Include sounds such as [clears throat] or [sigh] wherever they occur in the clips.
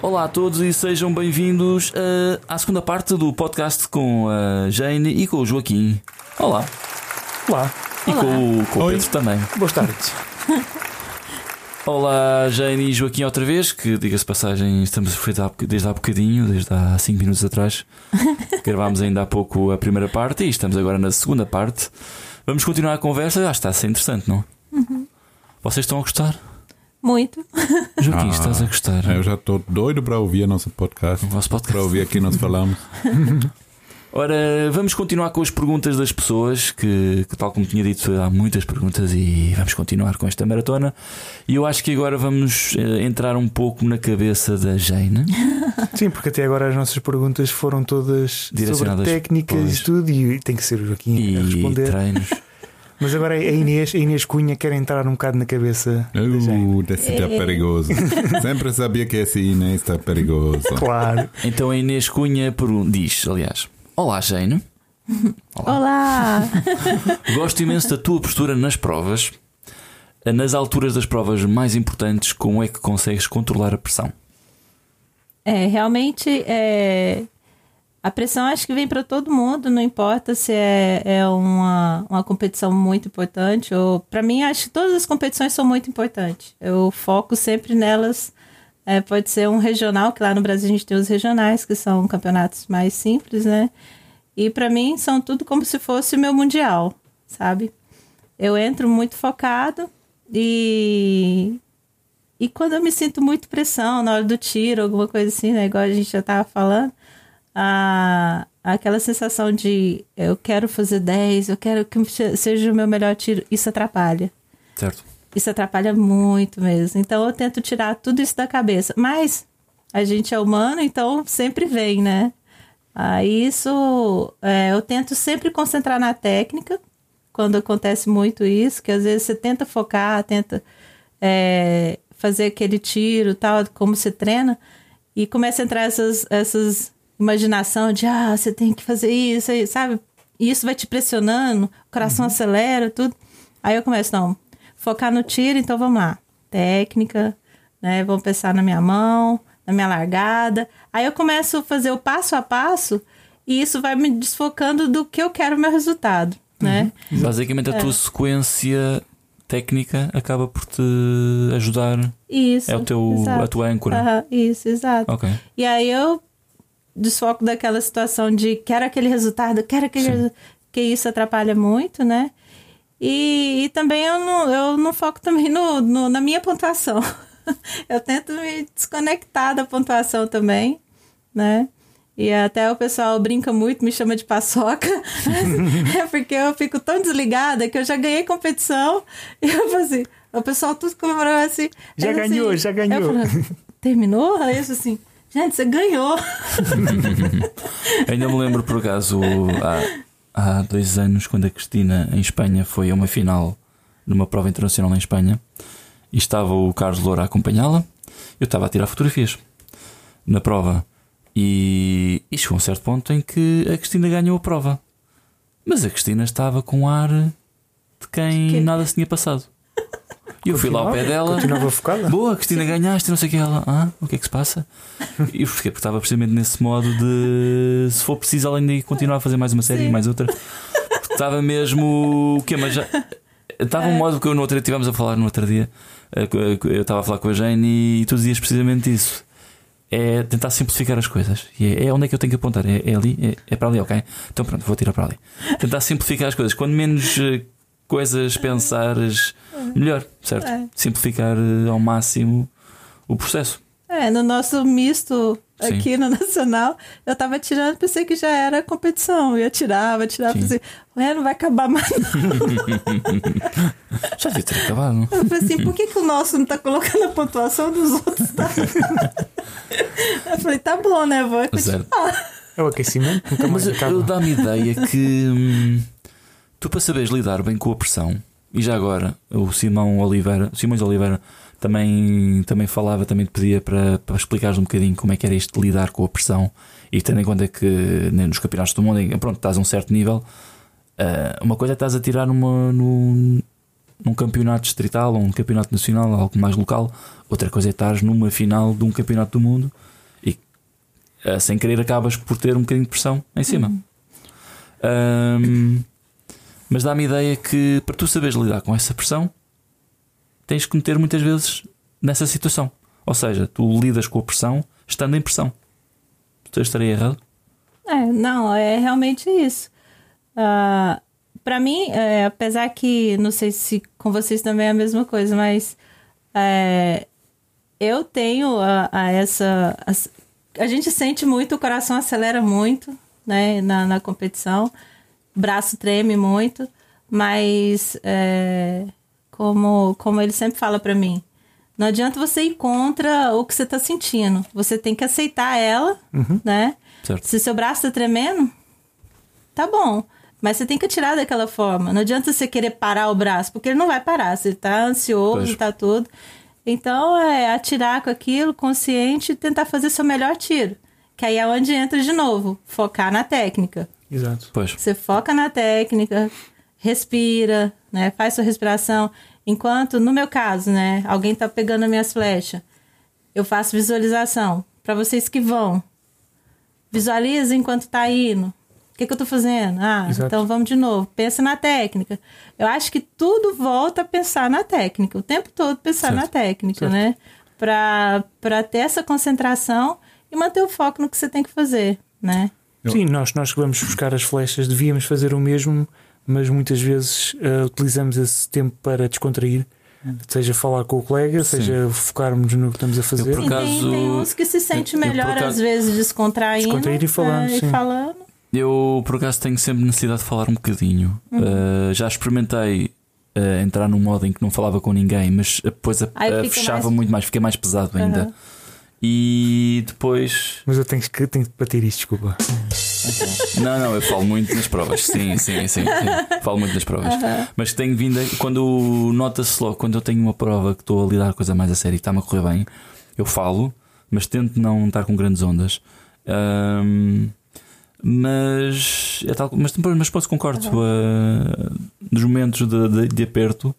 Olá a todos e sejam bem-vindos uh, à segunda parte do podcast com a Jane e com o Joaquim. Olá. Olá. E com, o- com o Oi. Pedro também. Boas tardes. [laughs] Olá, Jane e Joaquim outra vez, que diga-se passagem, estamos desde há bocadinho, desde há 5 minutos atrás. [laughs] Gravámos ainda há pouco a primeira parte e estamos agora na segunda parte. Vamos continuar a conversa, acho que está a ser interessante, não? Vocês estão a gostar? Muito. [laughs] Joaquim, Ah, estás a gostar? Eu já estou doido para ouvir nosso podcast. O vosso podcast. Para ouvir aqui nós falamos. [laughs] Ora, vamos continuar com as perguntas das pessoas, que, que, tal como tinha dito, há muitas perguntas e vamos continuar com esta maratona. E eu acho que agora vamos eh, entrar um pouco na cabeça da Jane. [laughs] Sim, porque até agora as nossas perguntas foram todas sobre técnicas pois. e tudo, e tem que ser o Joaquim a E responder. treinos. Mas agora a Inês, a Inês Cunha quer entrar um bocado na cabeça. Uh, desse está perigoso. [laughs] Sempre sabia que esse Inês está perigoso. Claro. Então a Inês Cunha diz, aliás, Olá Jane, Olá! [laughs] gosto imenso da tua postura nas provas. Nas alturas das provas mais importantes, como é que consegues controlar a pressão? É, realmente, é, a pressão acho que vem para todo mundo, não importa se é, é uma, uma competição muito importante ou. Para mim, acho que todas as competições são muito importantes. Eu foco sempre nelas. É, pode ser um regional, que lá no Brasil a gente tem os regionais, que são campeonatos mais simples, né? E para mim são tudo como se fosse o meu mundial, sabe? Eu entro muito focado e e quando eu me sinto muito pressão na hora do tiro, alguma coisa assim, né? Igual a gente já tava falando, a, aquela sensação de eu quero fazer 10, eu quero que se- seja o meu melhor tiro, isso atrapalha. Certo? Isso atrapalha muito mesmo. Então eu tento tirar tudo isso da cabeça. Mas a gente é humano, então sempre vem, né? Aí isso é, eu tento sempre concentrar na técnica quando acontece muito isso, que às vezes você tenta focar, tenta é, fazer aquele tiro tal, como você treina, e começa a entrar essas, essas imaginação de ah, você tem que fazer isso, aí, sabe? E isso vai te pressionando, o coração acelera, tudo. Aí eu começo, não, focar no tiro, então vamos lá. Técnica, né? Vamos pensar na minha mão, na minha largada. Aí eu começo a fazer o passo a passo e isso vai me desfocando do que eu quero o meu resultado, né? Basicamente, a tua sequência técnica acaba por te ajudar. Isso. É o teu, exato. a tua âncora. Aham, isso, exato. Ok. E aí eu desfoco daquela situação de quero aquele resultado, quero aquele resultado, que isso atrapalha muito, né? E, e também eu não, eu não foco também no, no- na minha pontuação. [laughs] eu tento me desconectar da pontuação também, né? E até o pessoal brinca muito, me chama de paçoca. [laughs] é porque eu fico tão desligada que eu já ganhei competição. [laughs] E eu falo assim, o pessoal tudo comemorando assim. Já ganhou, assim, já ganhou. Falo, Terminou? Aí eu assim, gente, você ganhou. [laughs] Ainda me lembro, por acaso, há, há dois anos, quando a Cristina, em Espanha, foi a uma final numa prova internacional em Espanha e estava o Carlos Loura a acompanhá-la. Eu estava a tirar fotografias na prova e, e chegou a um certo ponto em que a Cristina ganhou a prova. Mas a Cristina estava com ar de quem quê? nada se tinha passado. E eu fui lá ao pé dela. Continuava focada? Boa, Cristina, ganhaste, não sei o que ela. Ah, o que é que se passa? E porquê? Porque estava precisamente nesse modo de se for preciso, além de continuar a fazer mais uma série e mais outra. Porque Estava mesmo. O quê? Mas já. Estava um modo que eu no outro dia estivemos a falar no outro dia. eh, Eu estava a falar com a Jane e tu dizias precisamente isso. É tentar simplificar as coisas. E é, é onde é que eu tenho que apontar? É, é ali? É, é para ali, ok? Então pronto, vou tirar para ali. Tentar simplificar as coisas. Quando menos eh, coisas pensares, melhor, certo? É. Simplificar eh, ao máximo o processo. É, no nosso misto Sim. aqui no [laughs] Nacional, eu tava tirando, pensei que já era competição. Eu tirava, tirava, Sim. pensei, ué, não vai acabar mais. não." [laughs] Já devia ter acabado. não? Eu falei assim, por que, que o nosso não tá colocando a pontuação dos outros? Tá? [laughs] eu falei, tá bom, né? Vou continuar. Certo. É o aquecimento, nunca mais Mas acaba. eu dá-me ideia que hum, tu, para saberes lidar bem com a pressão, e já agora o Simão Oliveira, Simões Oliveira também, também falava, também te pedia para, para explicares um bocadinho como é que era isto de lidar com a pressão e tendo em conta que né, nos campeonatos do mundo, pronto, estás a um certo nível, ah, uma coisa é estás a tirar numa, num- num campeonato distrital ou um campeonato nacional, algo mais local. Outra coisa é estar numa final de um campeonato do mundo e eh, sem querer acabas por ter um bocadinho de pressão em cima. Ahm, mas dá-me ideia que para tu saberes lidar com essa pressão, tens que meter muitas vezes nessa situação. Ou seja, tu lidas com a pressão estando em pressão. Tu estaria errado? É, não, é realmente isso. Ah, para mim, é, apesar que não sei se com vocês também é a mesma coisa, mas é, eu tenho a, a essa. A, a gente sente muito, o coração acelera muito né, na, na competição, braço treme muito, mas é, como, como ele sempre fala para mim, não adianta você ir contra o que você tá sentindo. Você tem que aceitar ela, né? Certo. Se seu braço tá tremendo, tá bom. Mas você tem que atirar daquela forma. Não adianta você querer parar o braço, porque ele não vai parar. Você tá ansioso, Pois. tá tudo. Então, é atirar com aquilo, consciente, e tentar fazer seu melhor tiro. Que aí é onde entra de novo. Focar na técnica. Exato. Pois. Você foca na técnica, respira, né? Faz sua respiração. Enquanto, no meu caso, né? Alguém tá pegando as minhas flechas. Eu faço visualização. Para vocês que vão. Visualiza enquanto tá indo. O que, que eu tô fazendo? Ah, Exato. então vamos de novo. Pensa na técnica. Eu acho que tudo volta a pensar na técnica. O tempo todo pensar Certo. na técnica, Certo. né? Pra, pra ter essa concentração e manter o foco no que você tem que fazer, né? Eu- Sim, nós, nós que vamos buscar as flechas devíamos fazer o mesmo, mas muitas vezes eh, utilizamos esse tempo para descontrair, seja falar com o colega, Sim. seja focarmos no que estamos a fazer. por E tem, acaso- tem uns que se sente eu- eu, por melhor, acaso- às vezes, descontraindo. Descontrair e falando, é, e falando. Eu, por acaso, tenho sempre necessidade de falar um bocadinho. Uh, já experimentei uh, entrar num modo em que não falava com ninguém, mas depois a- a- fechava mais- muito mais, fiquei mais pesado ainda. Aham. E depois. Mas eu tenho que, tenho que bater isto, desculpa. Não, não, eu falo muito nas provas. Sim, sim, sim. sim. Falo muito nas provas. Mas tenho vindo. a- Quando nota-se logo, quando eu tenho uma prova que estou a lidar com a coisa mais a sério e está-me a correr bem, eu falo, mas tento não estar com grandes ondas. Ahm, mas, é tal, mas, mas depois concordo. ah, nos momentos de, de- de aperto,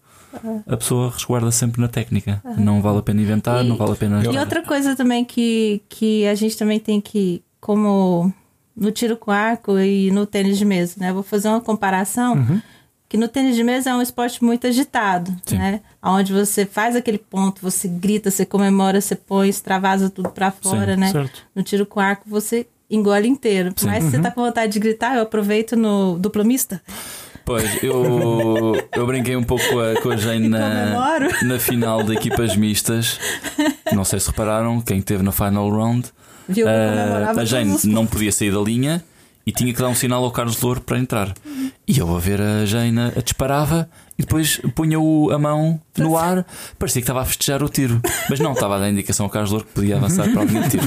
a pessoa resguarda sempre na técnica. Não vale a pena inventar, E- não vale a pena. E outra coisa também que, que a gente também tem que, como no tiro com arco e no tênis de mesa, né? Vou fazer uma comparação. Que no tênis de mesa é um esporte muito agitado, Sim. né? Onde você faz aquele ponto, você grita, você comemora, você põe, extravasa tudo pra fora, Sim, né? certo. No tiro com arco você engole inteiro. Sim. Mas se você tá com vontade de gritar, eu aproveito no duplo mista. Pois, eu, eu brinquei um pouco com a, com a Jane na, na final de equipas mistas. Não sei se repararam, quem esteve na final round. Viu? Comemorava a Jane não podia sair da linha e tinha que dar um sinal ao Carlos Louro para entrar. E eu a ver a Jane a disparava e depois punha o, a mão no ar, parecia que estava a festejar o tiro, mas não estava a dar indicação ao Carlos Louro que podia avançar para a linha de tiro.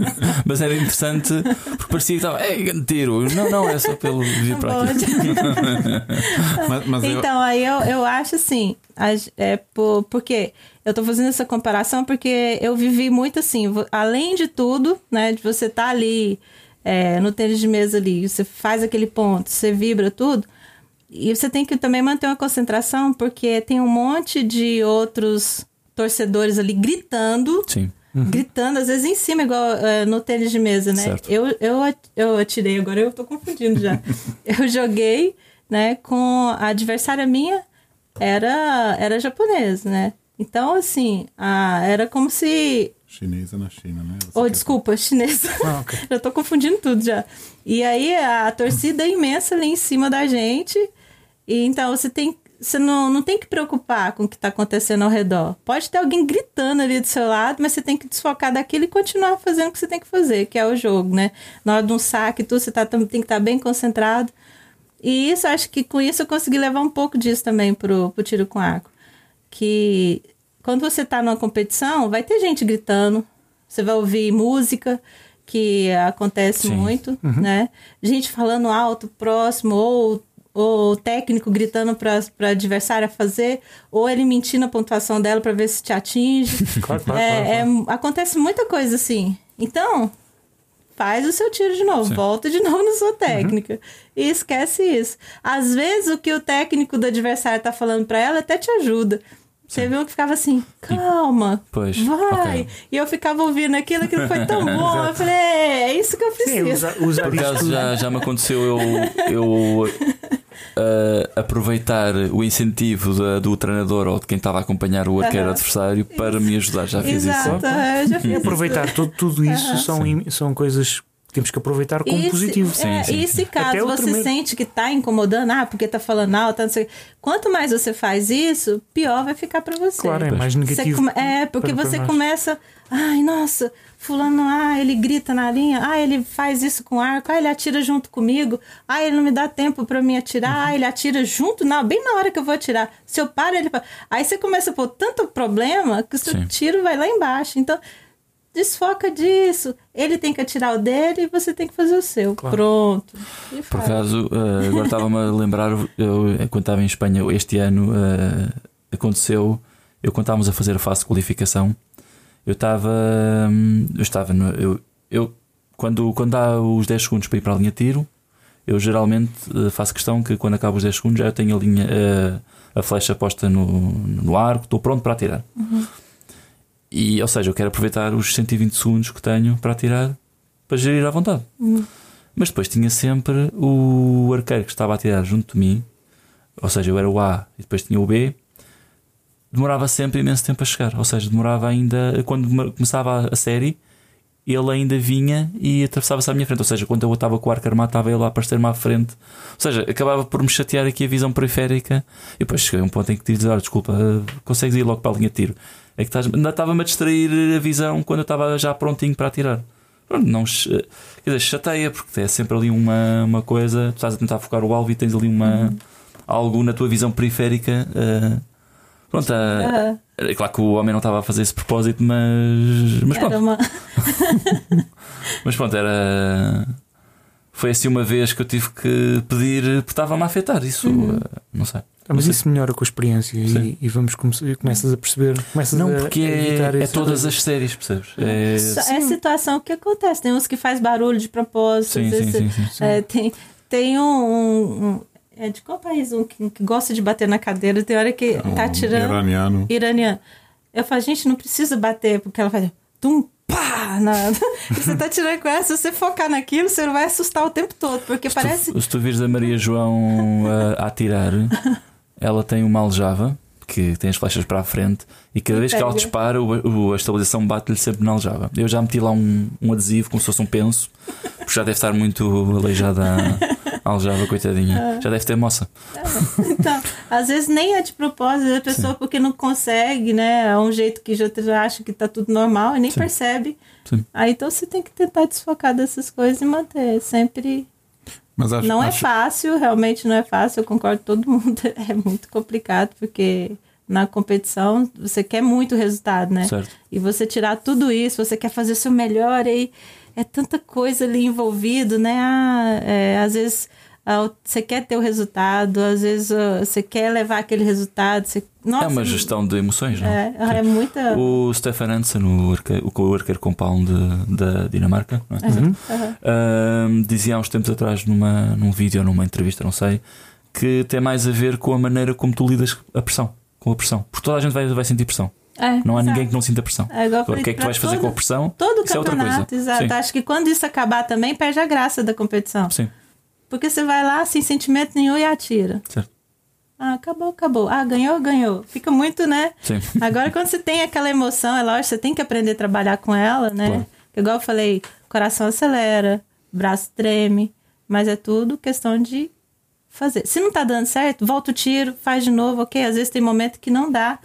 [laughs] mas era interessante porque parecia que estava, ei, grande tiro. Não, não, é só pelo vir para aqui. [laughs] Mas, mas eu- Então, aí eu, eu acho assim, as- é por, porque eu tô fazendo essa comparação porque eu vivi muito assim, além de tudo, né, de você estar ali é, no tênis de mesa ali, você faz aquele ponto, você vibra tudo, e você tem que também manter uma concentração, porque tem um monte de outros torcedores ali gritando, Sim. gritando, às vezes em cima, igual é, no tênis de mesa, né? Certo. Eu, eu, eu atirei, agora eu tô confundindo já. [laughs] eu joguei, né, com a adversária minha, era, era japonês, né? Então, assim, a, era como se. Chinesa na China, né? Você Oh, desculpa, chinesa. Ah, ok. [laughs] já tô confundindo tudo já. E aí a torcida é imensa ali em cima da gente. E então você tem. Você não, não tem que preocupar com o que está acontecendo ao redor. Pode ter alguém gritando ali do seu lado, mas você tem que desfocar daquilo e continuar fazendo o que você tem que fazer, que é o jogo, né? Na hora de um saque, e tudo, você tá, tem que estar bem concentrado. E isso, acho que com isso eu consegui levar um pouco disso também pro, pro tiro com arco. Que quando você tá numa competição, vai ter gente gritando, você vai ouvir música, que acontece Sim. muito, né? Gente falando alto, próximo, ou o técnico gritando para a adversária fazer, ou ele mentindo a pontuação dela para ver se te atinge. [laughs] Claro, claro, É, claro, é, acontece muita coisa assim. Então, faz o seu tiro de novo, Sim. volta de [laughs] novo na sua técnica. E esquece isso. Às vezes o que o técnico do adversário tá falando pra ela até te ajuda. Você viu que ficava assim, calma, Pois, vai. ok. E eu ficava ouvindo aquilo, aquilo foi tão [laughs] bom. eu falei, é, é isso que eu Sim, preciso. usar, usar Por acaso já, já me aconteceu eu, eu ah, aproveitar o incentivo da- do treinador ou de quem estava a acompanhar o [laughs] arqueiro Aham. adversário para me ajudar. Já fiz isso. Exato, eu já fiz E isso. aproveitar tudo, tudo isso Aham. são, im- são coisas temos que aproveitar como E se- positivo. é, Sim, sim, e se caso Até você primeiro. sente que tá incomodando, ah, porque tá falando alto, não sei. Quanto mais você faz isso, pior vai ficar pra você. Claro, é mais negativo. come- É, porque para- para você nós. começa. Ai, nossa, fulano, ah, ele grita na linha, ah, ele faz isso com arco, ah, ele atira junto comigo, ah, ele não me dá tempo pra me atirar, Uhum. ah, ele atira junto, não, bem na hora que eu vou atirar. Se eu paro, ele. Aí você começa a pôr tanto problema que o seu Sim. tiro vai lá embaixo. Então, desfoca disso. Ele tem que atirar o dele e você tem que fazer o seu. Claro. Pronto. E Por acaso, eh, agora estava-me a lembrar, eu, quando estava em Espanha este ano, eh, aconteceu, eu quando estávamos a fazer a fase de qualificação, eu estava, hum, eu estava, no, eu, eu quando, quando há os 10 segundos para ir para a linha de tiro, eu geralmente eh, faço questão que quando acabo os 10 segundos já tenho a linha, a flecha posta no, no arco, estou pronto para atirar. E, ou seja, eu quero aproveitar os 120 segundos que tenho para atirar para gerir à vontade. Mas depois tinha sempre o arqueiro que estava a tirar junto de mim, ou seja, eu era o A e depois tinha o B, demorava sempre imenso tempo a chegar. Ou seja, demorava ainda. Quando me- começava a série, ele ainda vinha e atravessava-se à minha frente. Ou seja, quando eu estava com o arco armado, estava ele a aparecer-me à frente. Ou seja, acabava por me chatear aqui a visão periférica. E depois cheguei a um ponto em que tive de dizer: "Olha, desculpa, consegues ir logo para a linha de tiro. É que estás, ainda estava-me a distrair a visão quando eu estava já prontinho para atirar. Pronto, não, quer dizer, chateia, porque é sempre ali uma, uma coisa. Tu estás a tentar focar o alvo e tens ali uma, algo na tua visão periférica. eh, pronto, Aham. é claro que o homem não estava a fazer esse propósito, mas, mas pronto. Uma... [laughs] Mas pronto, era. Foi assim uma vez que eu tive que pedir, porque estava-me a afetar. Isso, Uhum. eh, não sei. Ah, mas isso melhora com a experiência e, e vamos começar, começas a perceber, começas Não, a, porque a evitar é, é todas as séries, percebes? É, É situação que acontece. Tem uns que faz barulho de propósito. sim, às sim, vezes, sim, sim. é, tem, tem um, um- um- É de qual país? Um que, que gosta de bater na cadeira. Tem hora que tá Um tirando. Iraniano. iraniano. Eu falo, gente, não precisa bater, porque ela faz tum, pá, na... [laughs] você tá tirando com ela, se você focar naquilo, você não vai assustar o tempo todo, porque parece. Se tu vires a Maria João uh, a atirar, ela tem uma aljava que tem as flechas para a frente e cada vez que ela dispara, o, o- a estabilização bate-lhe sempre na aljava. Eu já meti lá um, um adesivo como se fosse um penso, porque já deve estar muito aleijada a, [laughs] aljava, coitadinha. Já deve ter moça. Então, às vezes nem é de propósito, a pessoa porque não consegue, né? É um jeito que já, já acha que tá tudo normal e nem Sim. percebe. Sim. Aí então você tem que tentar desfocar dessas coisas e manter. Sempre. Mas acho, Não é acho- fácil, realmente não é fácil, eu concordo com todo [laughs] mundo. É muito complicado, porque na competição você quer muito resultado, né? Certo? E você tirar tudo isso, você quer fazer o seu melhor, e é tanta coisa ali envolvido, né? Ah, é, às vezes você quer ter o resultado, às vezes ah, você quer levar aquele resultado. Você... Nossa, é uma gestão de emoções, não É, é muita. O Stefan Hansen, o arqueiro, o arqueiro compound de- da Dinamarca, não é? Uhum. Aham. Ahm, dizia há uns tempos atrás numa, num vídeo ou numa entrevista, não sei, que tem mais a ver com a maneira como tu lidas a pressão, com a pressão. Porque toda a gente vai, vai sentir pressão. É, Não há exato. ninguém que não sinta pressão. É Agora, o que é que tu vais fazer todo- com a pressão? Todo Isso é outra campeonato, coisa. exato. Sim. Acho que quando isso acabar também, perde a graça da competição. Sim, Porque você vai lá sem sentimento nenhum e atira. certo. Ah, acabou, acabou. Ah, ganhou, ganhou. Fica muito, né? Sim. [laughs] Agora, quando você tem aquela emoção, é lógico, você tem que aprender a trabalhar com ela, né? Claro. Igual eu falei, coração acelera, braço treme, mas é tudo questão de fazer. Se não tá dando certo, volta o tiro, faz de novo, ok? Às vezes tem momento que não dá,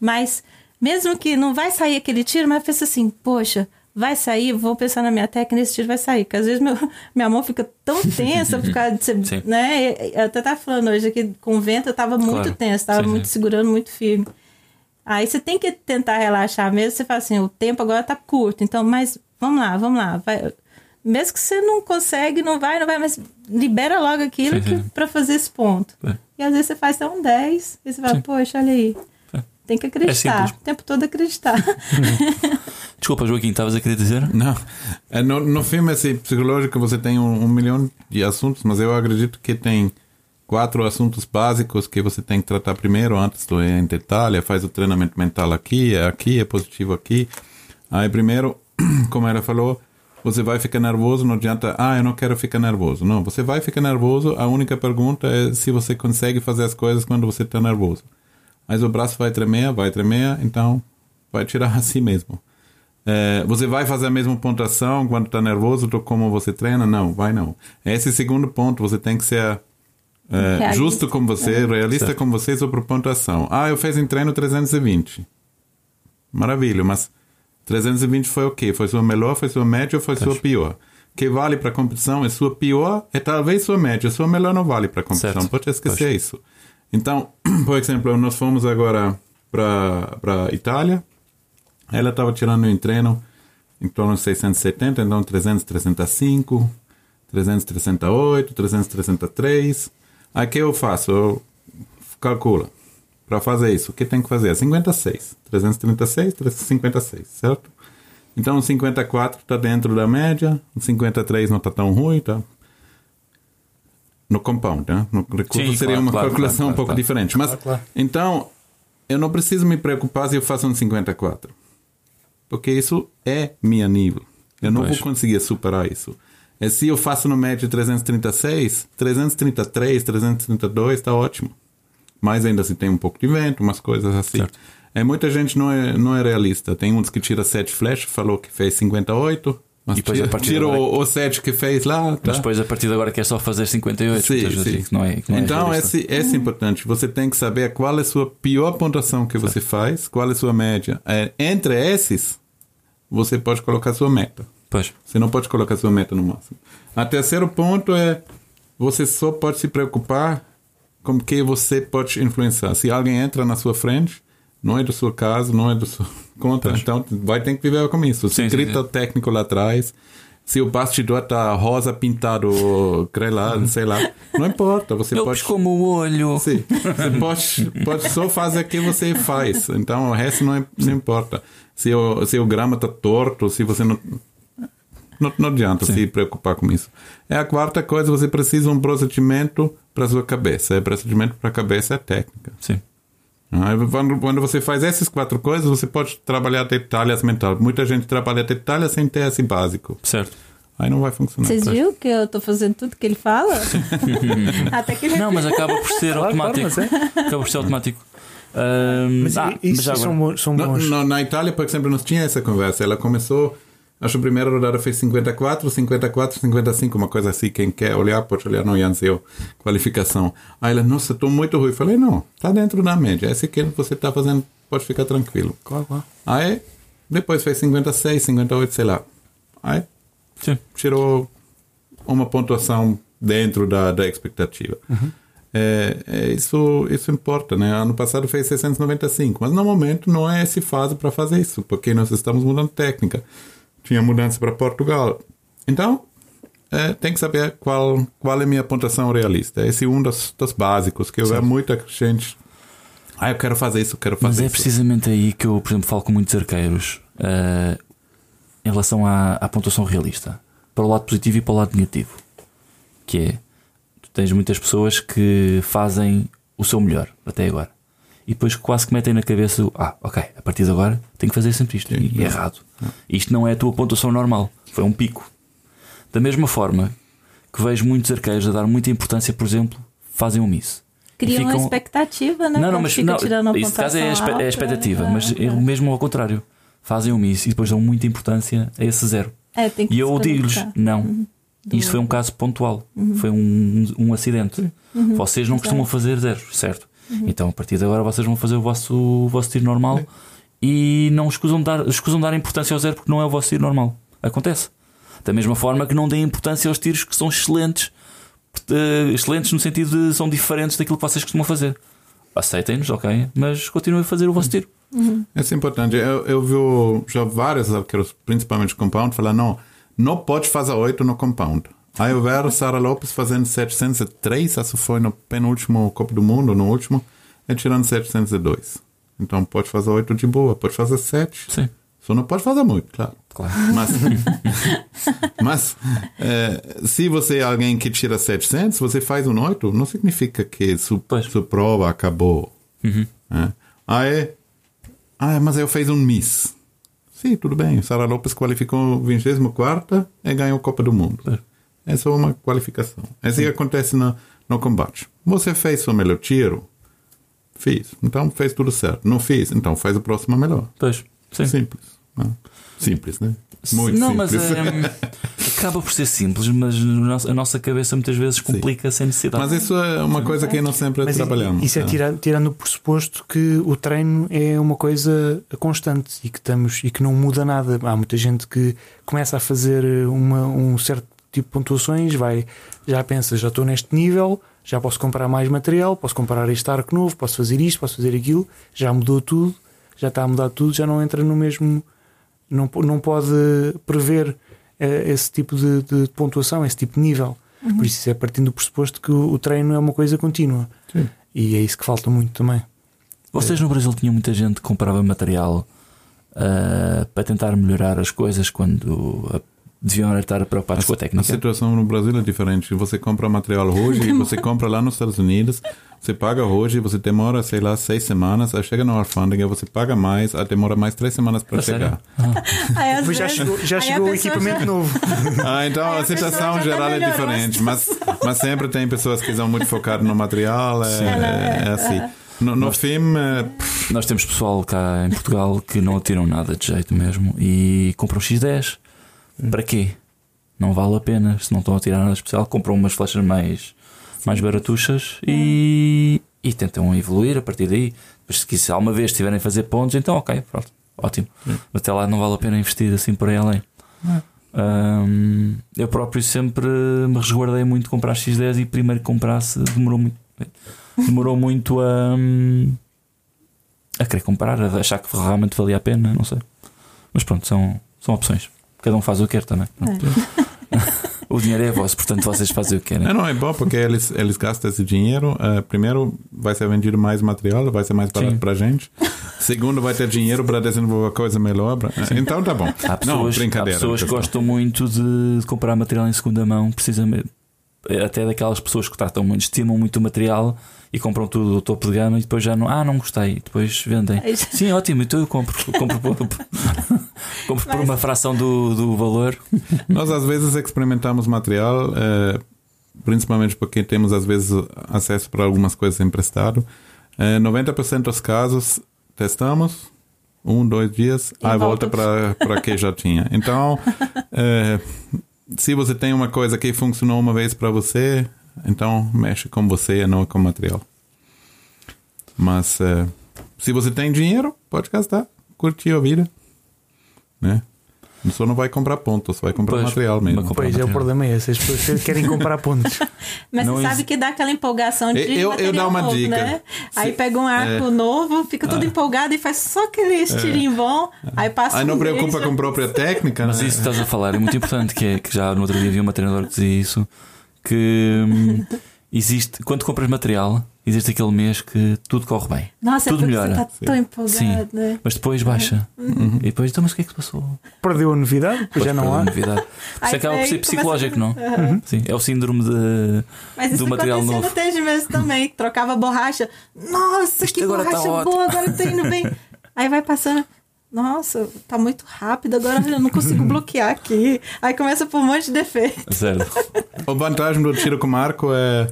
mas mesmo que não vai sair aquele tiro, mas pensa assim, poxa, vai sair, vou pensar na minha técnica, esse tiro vai sair. Porque às vezes meu, [laughs] minha mão fica tão [laughs] tensa por causa de ser, né? Eu até tava falando hoje aqui com o vento, eu tava muito Claro. tensa, tava Sim, muito sim. segurando muito firme. Aí você tem que tentar relaxar mesmo. Você fala assim, o tempo agora tá curto, então, mas vamos lá, vamos lá. Vai. Mesmo que você não consegue, não vai, não vai, mas libera logo aquilo pra fazer esse ponto. É. E às vezes você faz até um 10, e você fala, Sim. poxa, olha aí. É. Tem que acreditar, simples. o tempo todo acreditar. [laughs] Desculpa, Joaquim, estavas a querer dizer? Não, é, no, no filme esse psicológico você tem um, um milhão de assuntos, mas eu acredito que tem quatro assuntos básicos que você tem que tratar primeiro antes do em detalhe. Faz o treinamento mental aqui, é aqui, é positivo aqui. Aí primeiro, [clears throat] como ela falou, você vai ficar nervoso, não adianta, ah, eu não quero ficar nervoso. Não, você vai ficar nervoso, a única pergunta é se você consegue fazer as coisas quando você está nervoso. Mas o braço vai tremer, vai tremer, então vai tirar [laughs] assim mesmo. É, você vai fazer a mesma pontuação quando está nervoso do como você treina? Não, vai não. Esse segundo ponto, você tem que ser é, justo com você, realista com você sobre pontuação. Ah, eu fiz em treino 320. Maravilha, mas 320 foi o quê? Foi sua melhor, foi sua média ou foi sua pior? Que vale para competição é sua pior, é talvez sua média, sua melhor não vale para competição. Certo. Pode esquecer isso. Então, [clears throat] por exemplo, nós fomos agora para Itália. Ela estava tirando em treino em torno de 670, então 300, 305, 300, 308, 300, 303. Aí o que eu faço? Eu calculo. Para fazer isso, o que tem que fazer? 56. 336, 356, certo? Então o 54 está dentro da média, o 53 não está tão ruim, tá? No compound, né? No recurso Sim, seria claro, uma claro, calculação claro, um pouco diferente. Mas, Claro, claro. então, eu não preciso me preocupar se eu faço um 54. Porque isso é minha nível. Eu não vou conseguir superar isso. E se eu faço no médio 336, 333, 332 está ótimo. Mas ainda se tem um pouco de vento, umas coisas assim. Certo. É, muita gente não é, não é realista. Tem uns que tira 7 flechas, falou que fez 58, mas E depois, a partir tira de agora- o, o 7 que fez lá. Tá? Mas depois, a partir de agora, quer só fazer 58. Sim, sim. não é, não é então, realista. esse, esse é importante. Você tem que saber qual é a sua pior pontuação que você faz, qual é a sua média. É, entre esses, você pode colocar a sua meta. Pois, Você não pode colocar a sua meta no máximo. A terceiro ponto é você só pode se preocupar com o que você pode influenciar. Se alguém entra na sua frente, não é do seu caso, não é do seu conta, então vai ter que viver com isso. Se Sim, sim, grita o técnico lá atrás, se o bastidor tá rosa pintado, crelado, [laughs] sei lá, não importa, você pode piscou-me o olho. Sim. Você pode, pode só fazer o que você faz. Então o resto não, é- não importa. Se o, se o grama está torto, se você não. Não, não adianta se preocupar com isso. É a quarta coisa, você precisa um procedimento para sua cabeça. É procedimento para a cabeça é técnica. Sim. Ah, Quando, quando você faz essas quatro coisas, você pode trabalhar detalhes mental. Muita gente trabalha detalhes sem ter esse básico. Certo. Aí não vai funcionar. Vocês viram que eu tô fazendo tudo que ele fala? [laughs] Até que ele Não, mas acaba por ser Claro, claro, automático. mas é. Acaba por ser automático. Ahm, Mas ah, isso mas são, agora- bons- são No- bons. no- na Itália, por exemplo, nós tinha essa conversa. Ela começou, acho que a primeira rodada fez 54, 54, 55, uma coisa assim. Quem quer olhar, pode olhar no Yanseu, qualificação. Aí ela, nossa, estou muito ruim. Falei, não, tá dentro da média. Esse que você está fazendo, pode ficar tranquilo. Claro, claro. Aí, depois fez 56, 58, sei lá. Aí, Sim. tirou uma pontuação dentro da, da expectativa. É, é, isso, isso importa, né? Ano passado fez 695, mas no momento não é esse fase para fazer isso, porque nós estamos mudando técnica. Tinha mudança para Portugal. Então, é, tem que saber qual, qual é a minha pontuação realista. Esse é um dos, dos básicos, que eu vejo muita gente. Ah, eu quero fazer isso, eu quero Mas fazer é isso. precisamente aí que eu, por exemplo, falo com muitos arqueiros ah, em relação à, à pontuação realista, para o lado positivo e para o lado negativo. Que é, tu tens muitas pessoas que fazem o seu melhor até agora. E depois quase que metem na cabeça, o, ah, ok, a partir de agora tenho que fazer sempre isto. E é errado. Isto não é a tua pontuação normal, foi um pico. Da mesma forma que vejo muitos arqueiros a dar muita importância, por exemplo, fazem um miss. E cria uma ficam- expectativa, né? não, não, mas fica não, tirando uma isso caso é a, é a expectativa, é, mas é. é mesmo ao contrário. Fazem o miss e depois dão muita importância a esse zero. É, tem que E eu digo-lhes: não, isto foi um caso pontual, foi um, um acidente. Vocês não costumam fazer zeros, certo? Então a partir de agora vocês vão fazer o vosso, o vosso tiro normal e não escusam de, dar, escusam de dar importância ao zero porque não é o vosso tiro normal. Acontece. Da mesma forma que não deem importância aos tiros que são excelentes, eh, excelentes no sentido de são diferentes daquilo que vocês costumam fazer. Aceitem-nos, ok, mas continuem a fazer o vosso tiro. Isso é importante. Eu, eu vi já vários arqueiros, principalmente compound, falar: não, não pode fazer 8 no compound. Aí eu vejo Sara Lopes fazendo 703, acho que foi no penúltimo Copa do Mundo, no último, e tirando 702. Então pode fazer 8 de boa, pode fazer 7. Sim. Só não pode fazer muito, claro. Claro. [laughs] Mas, mas eh, se você é alguém que tira 700, você faz um 8, não significa que su, Pois. sua prova acabou. né? Ah, é? Ah, mas eu fiz um Miss. Sim, tudo bem. Sara Lopes qualificou 24 e ganhou a Copa do Mundo. É só uma qualificação. É assim que acontece no, no combate. Você fez o melhor tiro? Fiz. Então fez tudo certo. Não fiz? Então faz o próximo melhor. Pois, sim. Simples. né? Simples, né? Muito não, mas simples. é, [laughs] acaba por ser simples, mas a nossa cabeça muitas vezes complica sem necessidade. Mas isso é uma coisa que nós sempre Mas trabalhamos. isso é né? tirar- tirando o pressuposto que o treino é uma coisa constante e que, estamos, e que não muda nada. Há muita gente que começa a fazer uma- um certo tipo de pontuações, vai, já pensa, já estou neste nível, já posso comprar mais material, posso comprar este arco novo, posso fazer isto, posso fazer aquilo, já mudou tudo, já está a mudar tudo, já não entra no mesmo. Não, não pode prever eh, esse tipo de, de pontuação, esse tipo de nível. Por isso, isso é partindo do pressuposto que o, o treino é uma coisa contínua. Sim. E é isso que falta muito também. Vocês no Brasil tinham muita gente que comprava material ah, para tentar melhorar as coisas quando ah, deviam estar preocupados com a A técnica. situação no Brasil é diferente. Você compra material hoje e você compra lá nos Estados Unidos. Você paga hoje, você demora, sei lá, seis semanas. Aí chega na alfândega, você paga mais, aí demora mais três semanas para Ah, chegar. Aí, às Depois já chegou, já aí a chegou o equipamento já- novo. [laughs] Ah, então Aí a a situação já geral é diferente, mas, mas sempre tem pessoas que são muito focadas no material. É, é assim. No, no filme, é, Nós temos pessoal cá em Portugal que não tiram nada de jeito mesmo e compram X10. Para quê? Não vale a pena. Se não estão a tirar nada especial, compram umas flechas mais, mais baratuchas e, e tentam evoluir a partir daí. Mas se, se alguma vez tiverem a fazer pontos, então ok, pronto, ótimo. Até lá não vale a pena investir assim por aí além. Hum, eu próprio sempre me resguardei muito de comprar X10 e primeiro que comprasse demorou muito, demorou muito a, a querer comprar, a achar que realmente valia a pena, não sei. Mas pronto, são, são opções. Cada um faz o que quer também. Pronto. [laughs] o dinheiro é vosso, portanto vocês fazem o que querem. é, não, é bom porque eles, eles gastam esse dinheiro. eh, primeiro, vai ser vendido mais material, vai ser mais barato para gente. Segundo, vai ter dinheiro para desenvolver coisa melhor. pra- Então tá bom. Há não, pessoas, há brincadeira. pessoas que gostam muito de comprar material em segunda mão, precisamente. Até daquelas pessoas que tratam muito, estimam muito o material e compram tudo do topo de gama e depois já não, ah, não gostei, depois vendem. Sim, ótimo, então eu compro, compro, [laughs] compro por uma fração do, do valor. [laughs] Nós às vezes experimentamos material, eh, principalmente porque temos às vezes acesso para algumas coisas emprestado. Eh, 90% dos casos testamos, um, dois dias, E aí volta para que já tinha. Então, eh, se você tem uma coisa que funcionou uma vez para você, então mexe com você e não com o material. Mas eh, se você tem dinheiro, pode gastar, curtir a vida, né? Só não vai comprar pontos, vai comprar Pois, material mesmo. comprar Pois é, o material. problema é esse. As pessoas querem comprar pontos. [laughs] Mas Não você sabe que dá aquela empolgação de Eu- eu- eu material dar uma novo, dica. né? Se- Aí pega um arco é. novo, fica todo empolgado e faz só aquele estilinho bom. Aí passa Aí não um preocupa já- com a própria técnica, Mas né? isso que estás a falar é muito importante, que é que já no outro dia vi uma treinadora que dizia isso, que hum, [laughs] existe, quando compras material, existe aquele mês que tudo corre bem. Nossa, tudo é porque melhora. você tá tão empolgado, Sim. né? Mas depois baixa. E depois, então, mas o que é que se passou? Perdeu a novidade, depois já não perdeu a há. novidade. [laughs] Isso acaba por ser psicológico, não? Sim, é o síndrome de, Mas isso do material novo. no tênis mesmo também. Trocava borracha. Nossa, Isto que tá borracha ótimo. boa, agora tá indo bem. Aí vai passando. Nossa, tá muito rápido, agora eu não consigo [laughs] bloquear aqui. Aí começa por um monte de defeito. Sério. A vantagem do tiro com arco é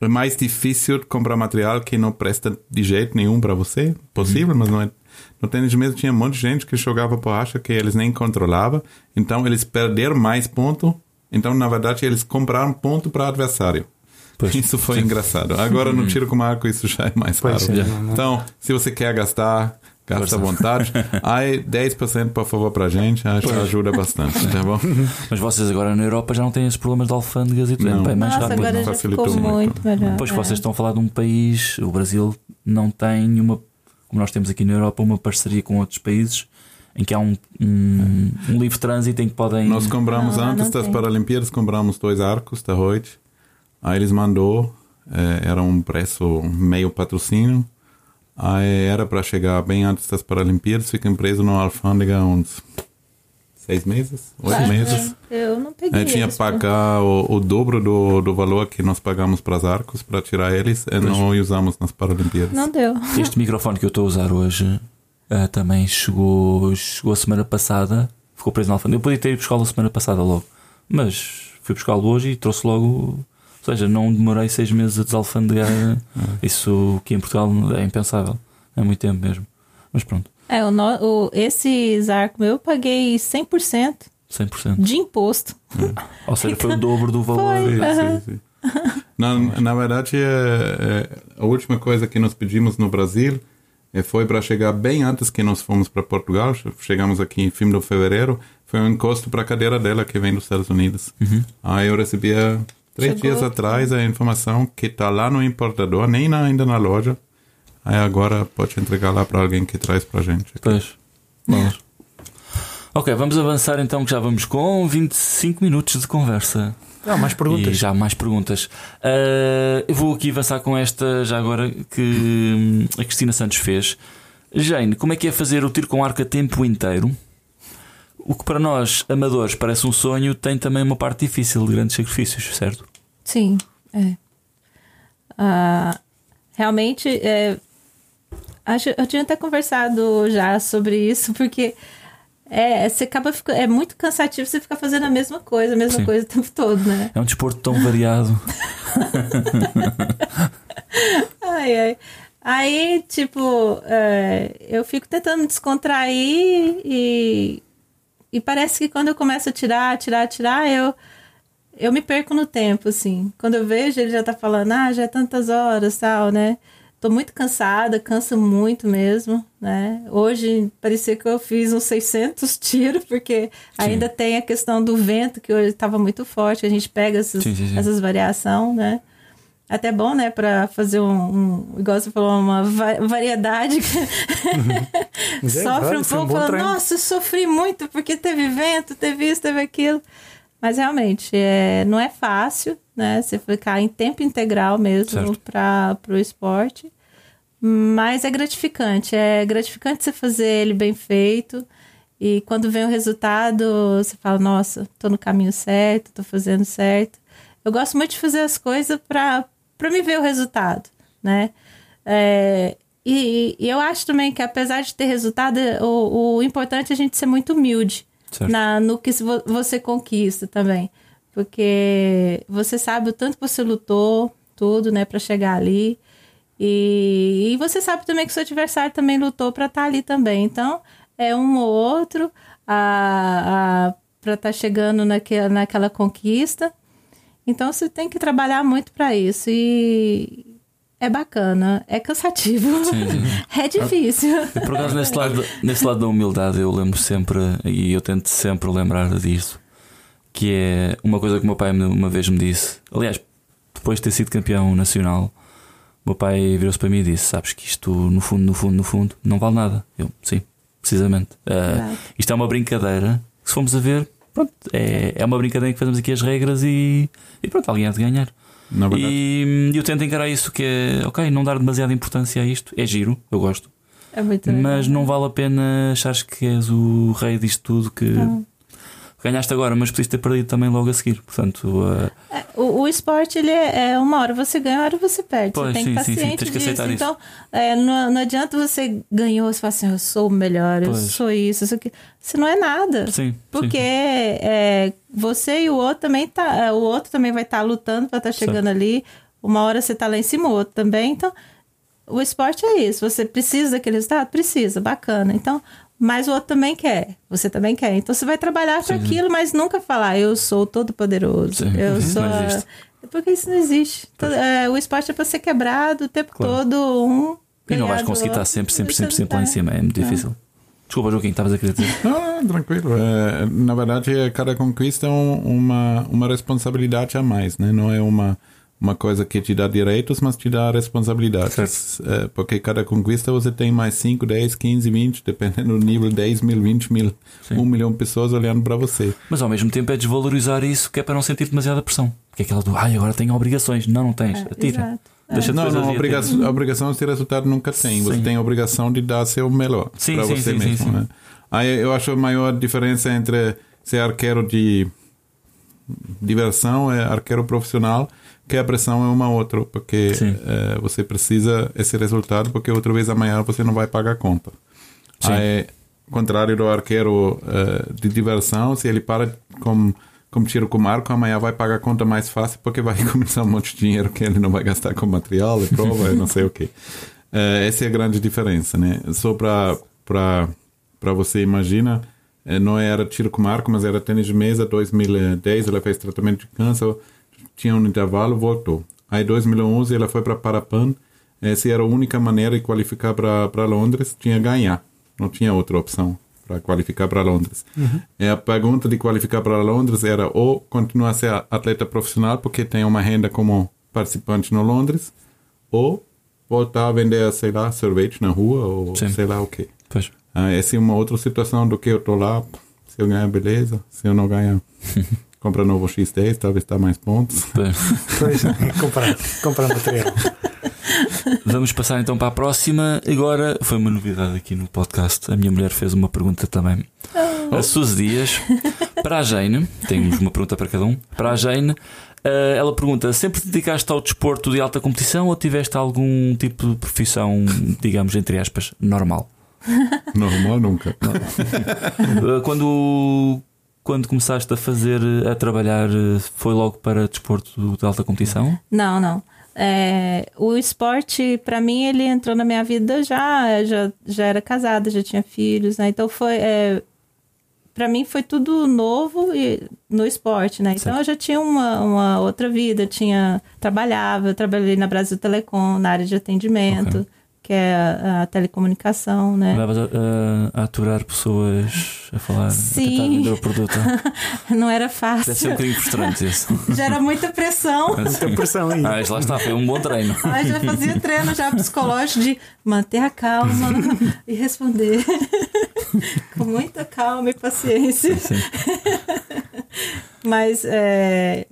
é mais difícil comprar material que não presta de jeito nenhum para você. Possível, mas não é. No tênis mesmo tinha um monte de gente que jogava borracha que eles nem controlavam. Então eles perderam mais ponto. Então, na verdade, eles compraram ponto para adversário. Pois. Isso foi engraçado. Agora no tiro com arco isso já é mais Pois raro. é. Então, se você quer gastar, gasta à vontade. [laughs] Aí 10% por favor pra gente, acho que ajuda bastante, tá bom? [laughs] Mas vocês agora na Europa já não têm esses problemas de alfândegas e tudo. Não. É bem mais Nossa, rápido. agora já facilitou ficou muito. muito melhor. Depois que é. vocês estão a falar de um país, o Brasil não tem uma, como nós temos aqui na Europa, uma parceria com outros países em que há um, um, um livre trânsito em que podem. Nós compramos Não, antes não das tem. Paralimpíadas, compramos dois arcos da Reut. Aí eles mandou, eh, era um preço meio patrocínio. Aí era para chegar bem antes das Paralimpíadas, fiquei preso numa alfândega uns seis meses, oito Ah, meses. é. Eu não peguei. Eu tinha que pô. pagar o, o dobro do, do valor que nós pagamos para os arcos para tirar eles e não usamos nas Paralimpíadas. Não deu. [laughs] Este microfone que eu estou a usar hoje ah, também chegou, chegou a semana passada, ficou preso na alfândega. Eu podia ter ido buscá-lo a semana passada logo, mas fui buscá-lo hoje e trouxe logo. Ou seja, não demorei seis meses a desalfandegar. [laughs] Isso que em Portugal é impensável. É muito tempo mesmo. Mas pronto, É, o, no, o, esse Zarco meu eu paguei 100% 100%. de imposto. Ou seja, foi o dobro do valor. Foi. Sim, sim, sim. Na, na verdade, é, é, a última coisa que nós pedimos no Brasil é, foi para chegar bem antes que nós fomos para Portugal. Chegamos aqui em fim de fevereiro. Foi um encosto para a cadeira dela que vem dos Estados Unidos. Aí eu recebia três Chegou. dias atrás a informação que está lá no importador, nem na- ainda na loja. Aí agora pode entregar lá para alguém que traz para gente. Pois. Vamos. Ok, vamos avançar então, que já vamos com 25 minutos de conversa. Não, mais perguntas. E já mais perguntas. Ah, eu vou aqui avançar com esta já agora que hum, a Cristina Santos fez. Jane, como é que é fazer o tiro com arco a tempo inteiro? O que para nós, amadores, parece um sonho, tem também uma parte difícil de grandes sacrifícios, certo? Sim, é. Ah, realmente, é, acho, eu tinha até conversado já sobre isso, porque é, você acaba fica, é muito cansativo você ficar fazendo a mesma coisa, a mesma Sim. coisa o tempo todo, né? É um desporto tão variado. [laughs] Ai, ai. Aí, tipo, é, eu fico tentando me descontrair e, e parece que quando eu começo a tirar, tirar, tirar, eu, eu me perco no tempo, assim. Quando eu vejo, ele já tá falando, ah, já é tantas horas, tal, né? Tô muito cansada, cansa muito mesmo, né? Hoje parecia que eu fiz uns 600 [laughs] tiros, porque ainda tem a questão do vento, que hoje estava muito forte, a gente pega essas, Sim, sim, sim. essas variações, né? Até bom, né, para fazer um, um, igual você falou, uma va- variedade. [laughs] Mas é, Sofre olha, um um pouco, bom fala, nossa, eu sofri muito porque teve vento, teve isso, teve aquilo. Mas realmente, é, não é fácil, né? Você ficar em tempo integral mesmo para o esporte. Mas é gratificante. É gratificante você fazer ele bem feito. E quando vem o resultado, você fala, nossa, tô no caminho certo, tô fazendo certo. Eu gosto muito de fazer as coisas para me ver o resultado, né? É, e, e eu acho também que apesar de ter resultado, o, o importante é a gente ser muito humilde Certo. na, no que vo- você conquista também. Porque você sabe o tanto que você lutou, tudo, né, para chegar ali. E, e você sabe também que o seu adversário também lutou para estar ali também. Então, é um ou outro a, a, para estar chegando naquela, naquela conquista. Então, você tem que trabalhar muito para isso. E é bacana, é cansativo, Sim, sim. [laughs] é difícil. Eu, Por acaso, nesse lado, nesse lado da humildade, eu lembro sempre, e eu tento sempre lembrar disso, que é uma coisa que o meu pai uma vez me disse. Aliás, depois de ter sido campeão nacional, o meu pai virou-se para mim e disse: Sabes que isto, no fundo, no fundo, no fundo, não vale nada. Eu, sim, precisamente. Verdade. isto é uma brincadeira. Se formos a ver, pronto, é, é uma brincadeira em que fazemos aqui as regras e, e pronto, alguém há de ganhar. Na verdade, E eu tento encarar isso que é, ok, não dar demasiada importância a isto. É giro, eu gosto. É. Mas não vale a pena achares que és o rei disto tudo que Não. Ganhaste agora, mas podias ter perdido também logo a seguir. Portanto, uh, O, o esporte, ele é, é uma hora você ganha, uma hora você perde. Pois, você tem sim, que sim, estar sim, ciente tens que disso. aceitar isso. Então, é, não, não adianta você ganhou, você fala assim, eu sou o melhor, eu Pois. sou isso, isso aqui. Você não é nada. sim. Porque é, você e o outro também tá. é, O outro também vai estar lutando para estar chegando ali. Uma hora você tá lá em cima, o outro também. Então, o esporte é isso. Você precisa daquele resultado? Precisa, bacana. Então, mas o outro também quer. Você também quer. Então você vai trabalhar para aquilo, mas nunca falar, eu sou todo poderoso. Sim, Eu sou. não. Porque isso não existe. Todo- é, o esporte é para ser quebrado o tempo Claro. todo. Um E não vais conseguir estar sempre, sempre, sempre, sempre lá em cima. É muito Não. difícil. Desculpa, Joaquim, estavas a querer dizer. Ah, tranquilo. É, na verdade, cada conquista é um- uma, uma responsabilidade a mais, né? Não é uma, uma coisa que te dá direitos, mas te dá responsabilidades. É, porque cada conquista você tem mais 5, 10, 15, 20, dependendo do nível, 10 mil, 20 mil, Sim. 1 milhão de pessoas olhando para você. Mas ao mesmo tempo é desvalorizar isso, que é para não sentir demasiada pressão. Porque é aquela do, ai, agora tenho obrigações. Não, não tens. É, Atira. exato. Deixa Não, não, a a dia obrigação, de ter resultado nunca tem. Você Sim. tem a obrigação de dar seu melhor para sim, você sim, sim, mesmo. sim. né? Aí eu acho a maior diferença entre ser arqueiro de diversão e arqueiro profissional, que a pressão é uma outra, porque eh, você precisa esse resultado, porque outra vez amanhã você não vai pagar a conta. Sim. Aí, contrário do arqueiro eh, de diversão, se ele para com, com tiro com arco, amanhã vai pagar a conta mais fácil, porque vai [laughs] começar um monte de dinheiro que ele não vai gastar com material, e [laughs] prova, e não sei o quê. Eh, essa é a grande diferença, né? Só para você imagina, eh, não era tiro com arco, mas era tênis de mesa, 2010 ela fez tratamento de câncer, tinha um intervalo, voltou. Aí 2011 ela foi para Parapan, essa era a única maneira de qualificar para Londres, tinha ganhar, não tinha outra opção para qualificar para Londres. E a pergunta de qualificar para Londres era ou continuar a ser atleta profissional, porque tem uma renda como participante no Londres, ou voltar a vender, sei lá, sorvete na rua, ou Sim. sei lá o quê. Pois. Ah, essa é uma outra situação do que eu tô lá. Se eu ganhar, beleza. Se eu não ganhar, [laughs] compra novo X10, talvez tá mais pontos. [laughs] Pois. Comprar, comprar material. Vamos passar então para a próxima. Agora foi uma novidade aqui no podcast. A minha mulher fez uma pergunta também. A Suzy Dias, para a Jane, temos uma pergunta para cada um. Para a Jane, eh, ela pergunta: sempre te dedicaste ao desporto de alta competição ou tiveste algum tipo de profissão, digamos, entre aspas, normal? Normal nunca. [laughs] Eh, Quando, quando começaste a fazer, a trabalhar, eh, foi logo para desporto de alta competição? Não, não. É, o esporte, pra mim, ele entrou na minha vida já, já, já era casada, já tinha filhos, né? Então foi. É, para mim foi tudo novo e, no esporte, né? Então Certo. eu já tinha uma, uma outra vida, tinha trabalhava, eu trabalhei na Brasil Telecom, na área de atendimento, que é a, a telecomunicação, né? Levas a, a, a aturar pessoas a falar, a tentar Sim. vender o produto? [laughs] Não era Deve ser um fácil, bocadinho frustrante isso. [laughs] gera muita pressão. [laughs] Muita pressão aí. Ah, mas lá está, foi um bom treino. Aí já fazia treino já psicológico de manter a calma e responder. Com muita calma e paciência. Sim. Mas é,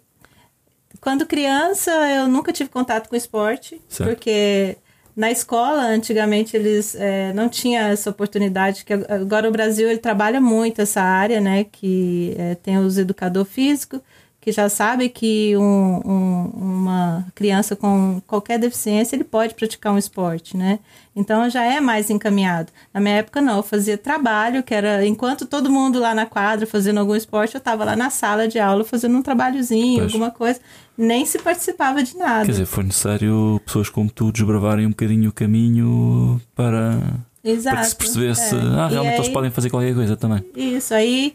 quando criança eu nunca tive contato com esporte, Certo. porque na escola antigamente eles é, não tinham essa oportunidade. Que agora o Brasil ele trabalha muito essa área, né? Que é, tem os educador físico que já sabe que um- um- uma criança com qualquer deficiência ele pode praticar um esporte, né? Então já é mais encaminhado. Na minha época não, eu fazia trabalho, que era enquanto todo mundo lá na quadra fazendo algum esporte, eu estava lá na sala de aula fazendo um trabalhozinho, Pois. alguma coisa. Nem se participava de nada. Quer dizer, foi necessário pessoas como tu desbravarem um bocadinho o caminho para, Exato. para que se percebesse, É. ah, realmente eles aí- podem fazer qualquer coisa também. Isso, aí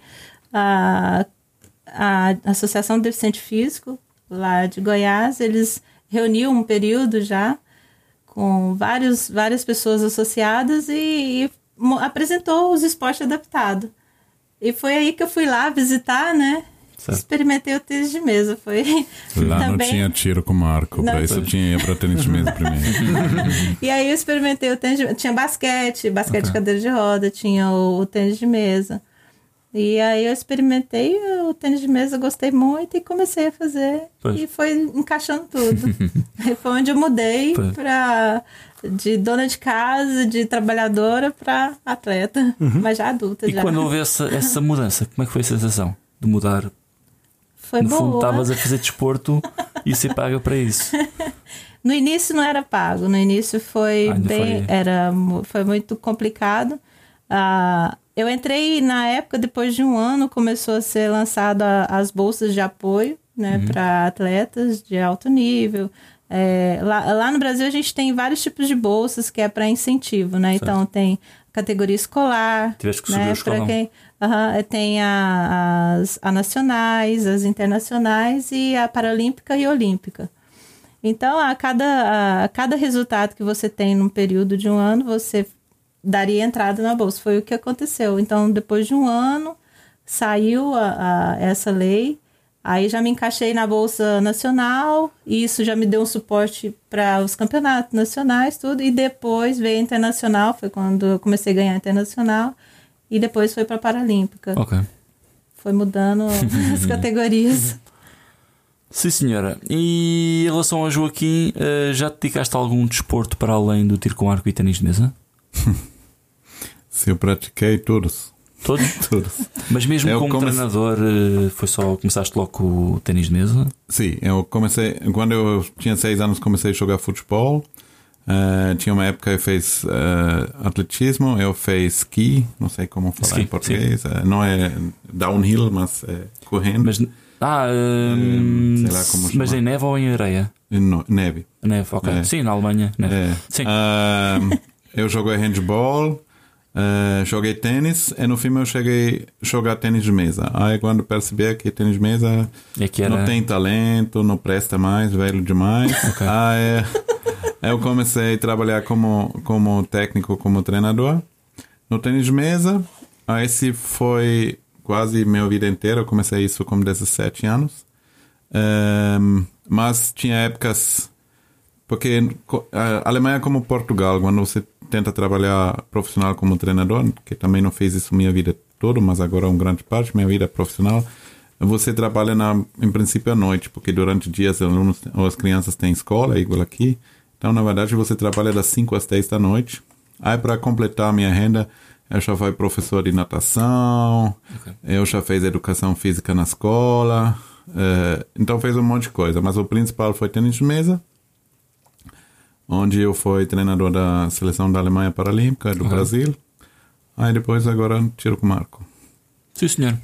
a, a Associação de Deficiente Físico, lá de Goiás, eles reuniam um período já com vários, várias pessoas associadas e, e apresentou os esportes adaptados. E foi aí que eu fui lá visitar, né? Certo. Experimentei o tênis de mesa. Foi Lá não também. tinha tiro com arco, Não. para isso tinha para tênis de mesa primeiro. [laughs] E aí eu experimentei o tênis de... Tinha basquete, basquete de cadeira de roda, tinha o, o tênis de mesa. E aí eu experimentei o tênis de mesa, gostei muito e comecei a fazer. Pois. E foi encaixando tudo. [laughs] aí foi onde eu mudei Pois. pra, de dona de casa, de trabalhadora, para atleta, mas já adulta E já. quando houve essa, essa mudança, como é que foi a sensação de mudar? Foi no fundo, boa. estavas a fazer desporto e ser paga para isso. [laughs] No início não era pago, no início foi Ah, bem, foi- era foi muito complicado. Ah, eu entrei na época depois de um ano começou a ser lançada as bolsas de apoio, né, Uhum. para atletas de alto nível. É, lá, lá no Brasil a gente tem vários tipos de bolsas que é para incentivo, né? Então tem categoria escolar, que subir né? Pra quem, Aham, tem a, as a nacionais, as internacionais e a paralímpica e olímpica. Então, a cada, a cada resultado que você tem num período de um ano, você daria entrada na bolsa. Foi o que aconteceu. Então, depois de um ano, saiu a, a- essa lei. Aí já me encaixei na Bolsa Nacional, e isso já me deu um suporte para os campeonatos nacionais, tudo. E depois veio a Internacional, foi quando eu comecei a ganhar Internacional. E depois foi para a Paralímpica. Ok. Foi mudando [laughs] as categorias. Sim, senhora. E em relação ao Joaquim, eh, já te dedicaste a algum desporto para além do tiro com arco e ténis de mesa? [laughs] Se eu pratiquei todos. [laughs] Todos? Todos. Mas mesmo Eu como comece- treinador, eh, foi só começaste logo com o ténis de mesa? Sim, eu comecei. Quando eu tinha seis anos, comecei a jogar futebol. Eh, tinha uma época que eu fiz eh, atletismo, eu fiz ski, não sei como falar Ski, em português. Eh, não é downhill, mas é correndo. Mas, ah, hum, sei lá como mas chamar. em neve ou em areia? No- neve. Neve, ok. É. Sim, na Alemanha. Neve. É. Sim. [laughs] Eu joguei handball, ah, joguei tênis e no fim eu cheguei a jogar tênis de mesa. Aí quando percebi que tênis de mesa É era. não tem talento, não presta mais, velho demais. [laughs] Ok. Aí eu comecei a trabalhar como, como técnico, como treinador no tênis de mesa. Aí esse foi quase minha vida inteira. Eu comecei isso com 17 anos. Ehm, mas tinha épocas porque a Alemanha é como Portugal, quando você tenta trabalhar profissional como treinador, que também não fez isso minha vida toda, mas agora é uma grande parte minha vida profissional, você trabalha na, em princípio à noite, porque durante o dia os alunos ou as crianças têm escola, igual aqui. Então, na verdade, você trabalha das 5 às 10 da noite. Aí, para completar a minha renda, eu já fui professor de natação, eu já fiz educação física na escola, eh, então fez um monte de coisa, mas o principal foi tênis de mesa onde eu fui treinador da seleção da Alemanha Paralímpica, do Uhum. Brasil. Aí depois agora tiro com o Marco. Sim, senhor.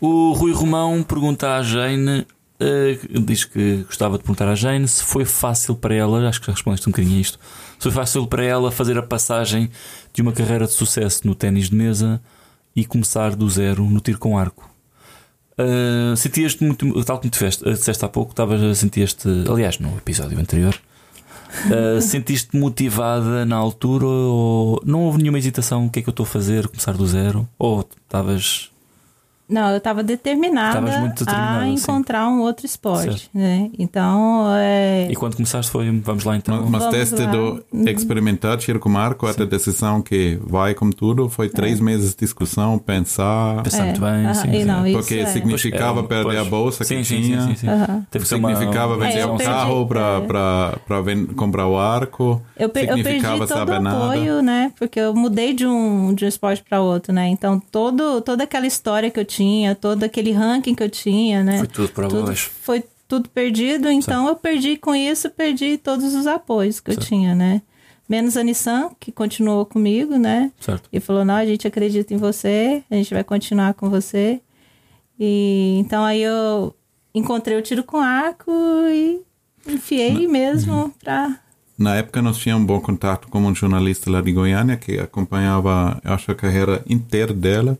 O Rui Romão pergunta à Jane, eh, diz que gostava de perguntar à Jane se foi fácil para ela, acho que já respondeste um bocadinho a isto, se foi fácil para ela fazer a passagem de uma carreira de sucesso no ténis de mesa e começar do zero no tiro com arco. Uh, sentias-te muito, tal como te feste, uh, disseste há pouco, estavas, sentias-te, aliás, no episódio anterior, uh, sentiste motivada na altura ou não houve nenhuma hesitação? O que é que eu estou a fazer? Começar do zero? Ou estavas. Não, eu estava determinada, a sim. encontrar um outro esporte, Certo. né? Então, é, E quando começaste foi, vamos lá então. Mas, teste lá. do Uhum. experimentar tiro com o Marco, até a decisão que vai com tudo, foi três meses de discussão, pensar. Pensar muito bem, sim, sim. não, Porque é. significava Pois, é, perder pois. a bolsa sim, que sim, tinha. Sim, sim, sim. Teve que ser uma- Significava vender É, um perdi, carro para é. comprar o arco. Eu, per- eu perdi significava todo saber o nada. apoio, né? Porque eu mudei de um, de um esporte para outro, né? Então, todo, toda aquela história que eu tinha, todo aquele ranking que eu tinha, né? Foi tudo para baixo. Foi tudo perdido, então eu perdi com isso, perdi todos os apoios que eu tinha, né? Menos a Nissan, que continuou comigo, né? Certo. E falou: não, a gente acredita em você, a gente vai continuar com você. E então aí eu encontrei o tiro com arco e enfiei mesmo pra. Na época nós tínhamos um bom contato com um jornalista lá de Goiânia que acompanhava, eu acho, a carreira inteira dela.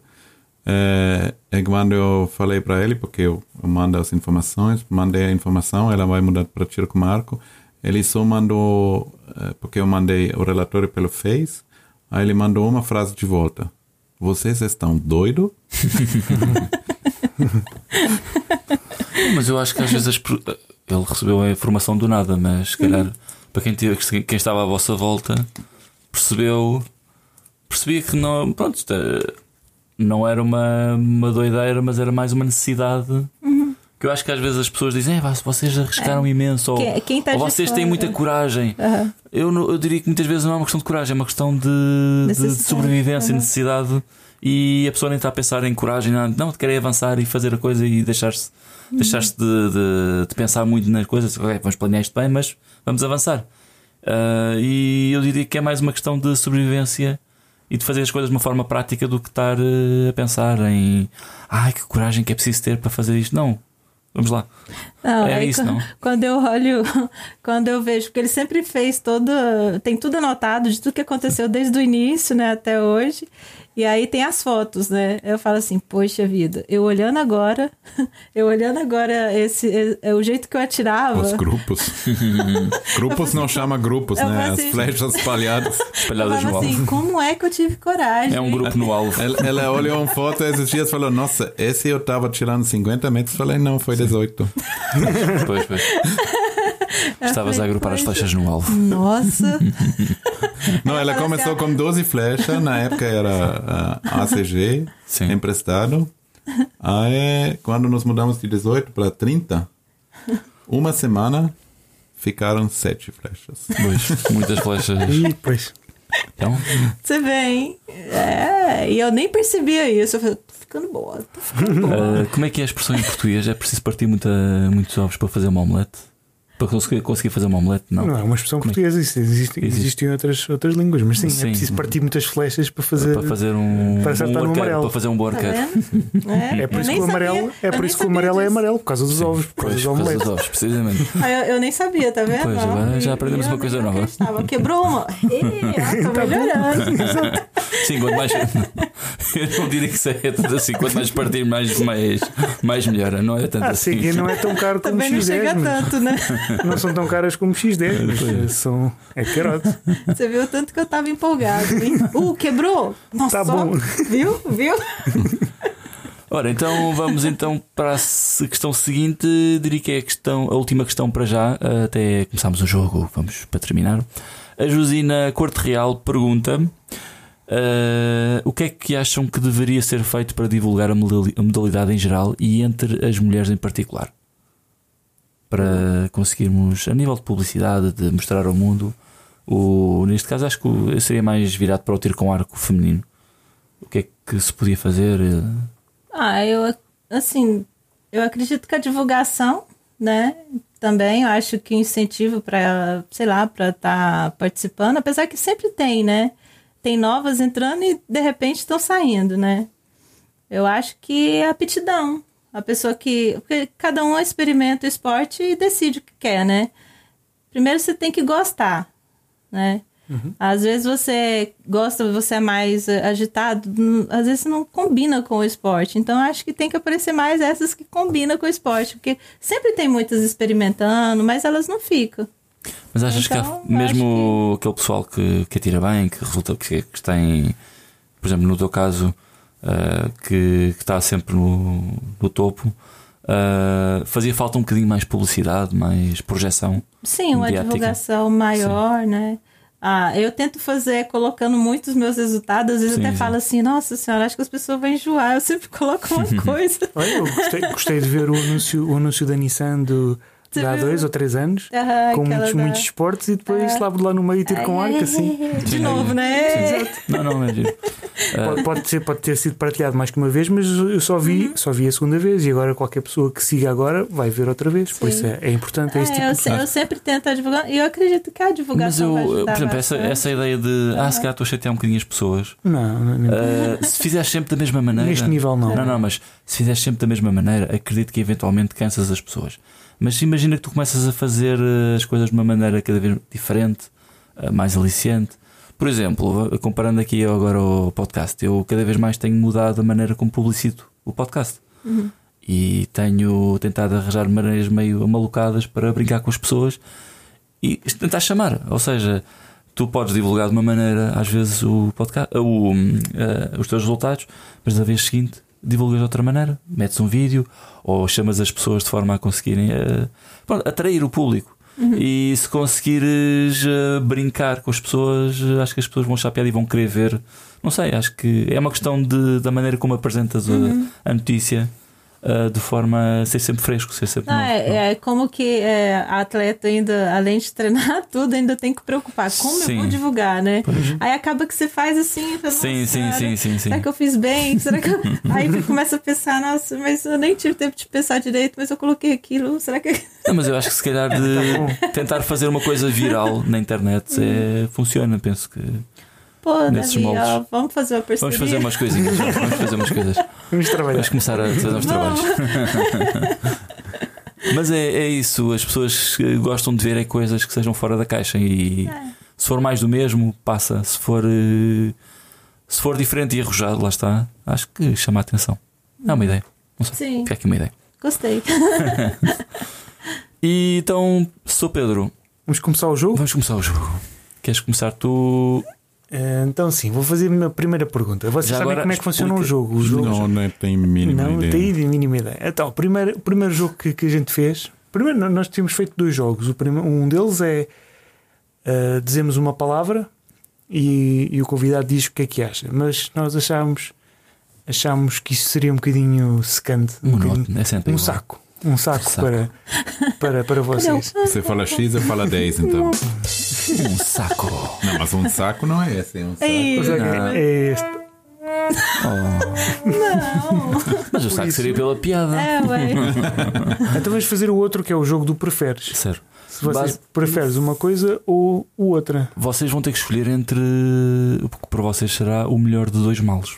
É, e quando eu falei para ele, porque eu, eu mando as informações, mandei a informação, ela vai mudar para Tiro com Marco. Ele só mandou, é, porque eu mandei o relatório pelo Face, aí ele mandou uma frase de volta. Vocês estão doidos? [laughs] Mas eu acho que às vezes per- ele recebeu a informação do nada, mas se calhar Uhum. para quem, quem estava à vossa volta percebeu percebia que não, pronto, é- não era uma, uma doideira, mas era mais uma necessidade. Uhum. Que eu acho que às vezes as pessoas dizem, "É, pá, vocês arriscaram imenso, ou, quem tá ou vocês têm fora." muita coragem. Aham. Eu, eu diria que muitas vezes não é uma questão de coragem, é uma questão de, de sobrevivência, Uhum. necessidade. E a pessoa nem está a pensar em coragem, não, não querer avançar e fazer a coisa e deixar-se deixar-se de, de, de pensar muito nas coisas. Ok, vamos planear isto bem, mas vamos avançar. Ah, e eu diria que é mais uma questão de sobrevivência e de fazer as coisas de uma forma prática do que estar eh, a pensar em ai que coragem que é preciso ter para fazer isto. Não, vamos lá. Não, É isso, quan- não? Quando eu olho, [laughs] quando eu vejo, porque ele sempre fez todo, tem tudo anotado de tudo que aconteceu desde o início, né, até hoje. E aí tem as fotos, né? Eu falo assim, poxa vida, eu olhando agora, [laughs] eu olhando agora esse, é, o jeito que eu atirava. Os grupos. [laughs] grupos não chama grupos, né? falo As assim- flechas [laughs] espalhadas. Espalhadas no falo assim, alvo. como é que eu tive coragem? É um grupo no alvo. Ela, ela olhou uma foto esses dias e falou: Nossa, esse eu tava tirando 50 metros. Falei: Não, foi 18. Pois, pois. Estavas a agrupar as flechas no alvo. Nossa, [laughs] Não, ela começou com 12 flechas. Na época era ah, ACG, Sim. emprestado. Aí, quando nos mudamos de 18 para 30, Uma semana ficaram sete flechas. Pois, muitas flechas. Depois. Então, Você vê, hein? É, e eu nem percebia isso. Eu falei, tô ficando boa, tô ficando boa. uh, como é que é a expressão em português? É preciso partir muita, muitos ovos para fazer uma omelete? Para conseguir, conseguir fazer uma omelete? Não. Não, é uma expressão Como é portuguesa, isso existe, Existe. existem outras, outras línguas, mas sim, Sim. é preciso partir muitas flechas para fazer. Para fazer um, Para um amarelo. Para fazer um bom Tá vendo? É por eu isso que o amarelo, é por isso que o amarelo é amarelo, por causa dos ovos, por causa Pois, dos por causa dos ovos, precisamente. Ah, eu, eu nem sabia, tá vendo? Pois, agora já aprendemos eu uma coisa nova. acreditava. Quebrou uma. Ó, [laughs] Tá melhorando. [laughs] Sim, quanto mais. [laughs] Eu não diria que isso é tanto assim. Quanto mais partir, mais, mais, mais melhor. Não é tanto Ah, assim. CG não é tão caro como Também não chega X10, mas tanto, né? Não são tão caras como X10, [laughs] mas eh, são, é carote. Você viu o tanto que eu tava empolgado, hein? Uh, quebrou? Nossa, Tá bom. viu? Viu? Ora, então vamos então para a questão seguinte. Diria que é a, questão, a última questão para já, até começarmos o jogo. Vamos para terminar. A Josina Corte Real pergunta: eh, O que é que acham que deveria ser feito para divulgar a modalidade em geral e entre as mulheres em particular? Para conseguirmos, a nível de publicidade, de mostrar ao mundo, o, neste caso acho que eu seria mais virado para o tiro com arco feminino. O que é que se podia fazer? Ah, eu, assim, eu acredito que a divulgação, né? Também, eu acho que incentivo para, sei lá, para estar participando, apesar que sempre tem, né? Tem novas entrando e de repente estão saindo, né? Eu acho que é aptidão. A pessoa que. Porque cada um experimenta o esporte e decide o que quer, né? Primeiro você tem que gostar, né? Às vezes você gosta, você é mais eh, agitado, às vezes não combina com o esporte. Então eu acho que tem que aparecer mais essas que combinam com o esporte, porque sempre tem muitas experimentando, mas elas não ficam. Mas achas que Então, há mesmo aquele pessoal que, que atira bem, que resulta que, que tem, por exemplo, no teu caso, ah, que, que está sempre no, no topo, ah, fazia falta um bocadinho mais publicidade, mais projeção? Sim, uma Mediática. divulgação maior, né? Ah, eu tento fazer colocando muitos meus resultados, às vezes Sim, até sim. falo assim, nossa senhora, acho que as pessoas vão enjoar, eu sempre coloco uma [laughs] coisa. Olha, eu gostei, gostei de ver o anúncio, o anúncio da Nissan do, de há viu? dois ou três anos, Ah, com muitos, da- muitos esportes e depois Ah. lá, lá no meio tiro com arco assim. De Sim. novo, né? Não, não, é giro. [laughs] Pode, pode, ser, pode ter sido partilhado mais que uma vez, mas eu só vi, Uhum. só vi a segunda vez e agora qualquer pessoa que siga agora vai ver outra vez. Por isso é, é importante é esse É, tipo eu, de se- eu sempre tento divulgar e eu acredito que a Mas divulgação eu, vai por exemplo, essa, essa ideia de ah, se calhar estou a chatear um bocadinho as pessoas. Não, não, não. Ah, se fizeres sempre da mesma maneira. neste nível não. Não, não, mas se fizeres sempre da mesma maneira, acredito que eventualmente cansas as pessoas. Mas imagina que tu começas a fazer eh, as coisas de uma maneira cada vez diferente, eh, mais aliciante. Por exemplo, comparando aqui agora ao podcast, eu cada vez mais tenho mudado a maneira como publicito o podcast. E tenho tentado arranjar maneiras meio malucadas para brincar com as pessoas e tentar chamar. Ou seja, tu podes divulgar de uma maneira, às vezes, o podcast, o, eh, os teus resultados, mas na vez seguinte divulgas de outra maneira. Metes um vídeo ou chamas as pessoas de forma a conseguirem eh, pronto, atrair o público. E se conseguires eh, brincar com as pessoas, eh, acho que as pessoas vão achar piada e vão querer ver. Não sei, acho que é uma questão de, da maneira como apresentas a- a, notícia eh, de forma a ser sempre fresco, ser sempre Não, novo. é, é como que é, a atleta ainda, além de treinar [laughs] tudo, ainda tem que preocupar. Como Sim. eu vou divulgar, né? Aí acaba que você faz assim, fala, Sim, "Nossa sim, sim, sim, sim. Será que eu fiz bem? Será que eu... [laughs] Aí você começa a pensar, nossa, mas eu nem tive tempo de pensar direito, mas eu coloquei aquilo. Será que. [laughs] Não, mas eu acho que se calhar de tentar fazer uma coisa viral na internet é, funciona. Penso que Pô, Nesses Davi, moldes. ó, vamos fazer uma parceria. vamos fazer umas coisinhas. Vamos fazer umas [laughs] coisas. Vamos trabalhar. Vamos começar a fazer uns trabalhos. [laughs] Mas é, é isso. As pessoas gostam de ver é coisas que sejam fora da caixa e É. se for mais do mesmo, passa. Se for, eh, se for diferente e arrojado, lá está. Acho que chama a atenção. É uma ideia. Não sei. Sim, Fica aqui uma ideia. gostei. [laughs] E então, sou Pedro. Vamos começar o jogo? Vamos começar o jogo. Queres começar tu? Eh, Então, sim, vou fazer a minha primeira pergunta. Vocês Já sabem como é que funciona o explica- jogo? O jogo Não, não tem mínima não ideia. tem de mínima ideia. Então, o primeiro, o primeiro jogo que, que a gente fez. Primeiro, nós tínhamos feito dois jogos. O primeiro, um deles é uh, dizemos uma palavra e, e o convidado diz o que é que acha. Mas nós achámos, achámos que isso seria um bocadinho secante. Um, bocadinho-. É um saco. Um saco, Saco. para. para, para vocês. Você fala X, eu falo 10, então. [laughs] Um saco. Não, mas um saco não é esse, é um saco. Ei, é, Não. é este. Mas o saco seria pela piada. É, ué. [laughs] Então vamos fazer o outro que é o jogo do preferes. Sério. Se vocês Base- preferes uma coisa ou outra. Vocês vão ter que escolher entre o que para vocês será o melhor de dois males.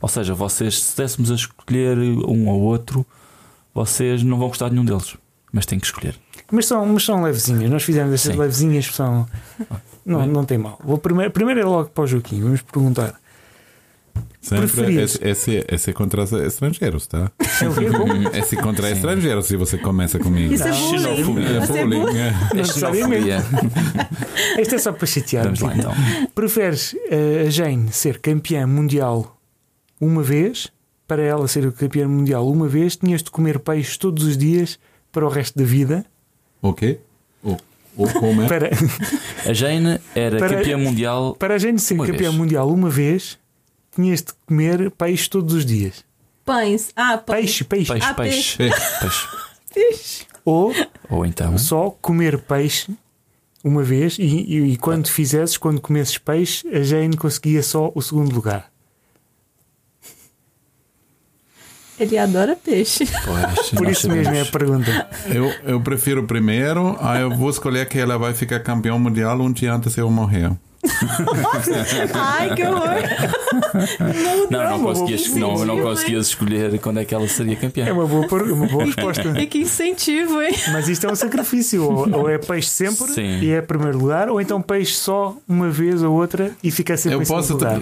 Ou seja, vocês, se dessemos a escolher um ou outro, vocês não vão gostar de nenhum deles. Mas têm que escolher. Mas são, mas são levezinhas. Nós fizemos estas Sim. levezinhas, são. Não, Bem. não tem mal. Vou primeiro, primeiro é logo para o Joaquim. Vamos perguntar. Sempre Preferias? esse, esse, esse é contra os estrangeiros, tá? É? Como? [laughs] Esse contra estrangeiros, se você começa comigo. Isso é bullying. Xenofobia. É Isso é é. [laughs] É só para chatear. Vamos lá então. Preferes eh, a Jane ser campeã mundial uma vez? Para ela ser campeã mundial uma vez, tinhas de comer peixe todos os dias para o resto da vida. O quê? O, o como é? Para, A Jane era Para- campeã mundial. para a Jane ser campeã vez. mundial uma vez, tinhas de comer peixe todos os dias. Pães. Ah. Peixe, peixe. Peixe, Ah, peixe. Peixe. Ixi. [laughs] Ou Ou então. só comer peixe uma vez e, e- e quando fizesses, quando comesses peixe, a Jane conseguia só o segundo lugar. Ele adora peixe. Pois, Por isso mesmo é a pergunta. Eu, eu prefiro o primeiro, aí eu vou escolher que ela vai ficar campeão mundial um dia antes eu morrer. [laughs] Ai, que horror. Não, não, boa conseguias, não, não conseguias escolher quando é que ela seria campeã. É uma boa, uma boa [laughs] resposta. E que incentivo, hein? Mas isto é um sacrifício. Ou, ou é peixe sempre Sim. e é primeiro lugar, ou então peixe só uma vez ou outra e fica sempre Eu em posso lugar.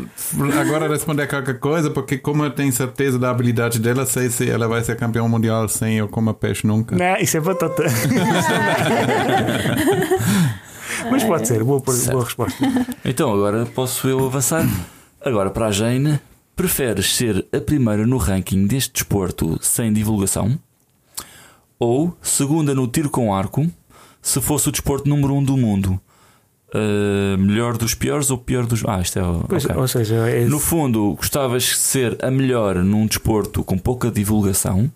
agora responder qualquer coisa, porque como eu tenho certeza da habilidade dela, sei se ela vai ser campeão mundial sem eu comer peixe nunca. Não, isso é batata. [laughs] Mas pode ser, boa, boa resposta. [laughs] Então agora posso eu avançar. Agora para a Jane, preferes ser a primeira no ranking deste desporto sem divulgação? Ou segunda no tiro com arco, se fosse o desporto número um do mundo? Uh, melhor dos piores ou pior dos. Ah, isto é. Pois, ok. Ou seja, é, No fundo, gostavas de ser a melhor num desporto com pouca divulgação,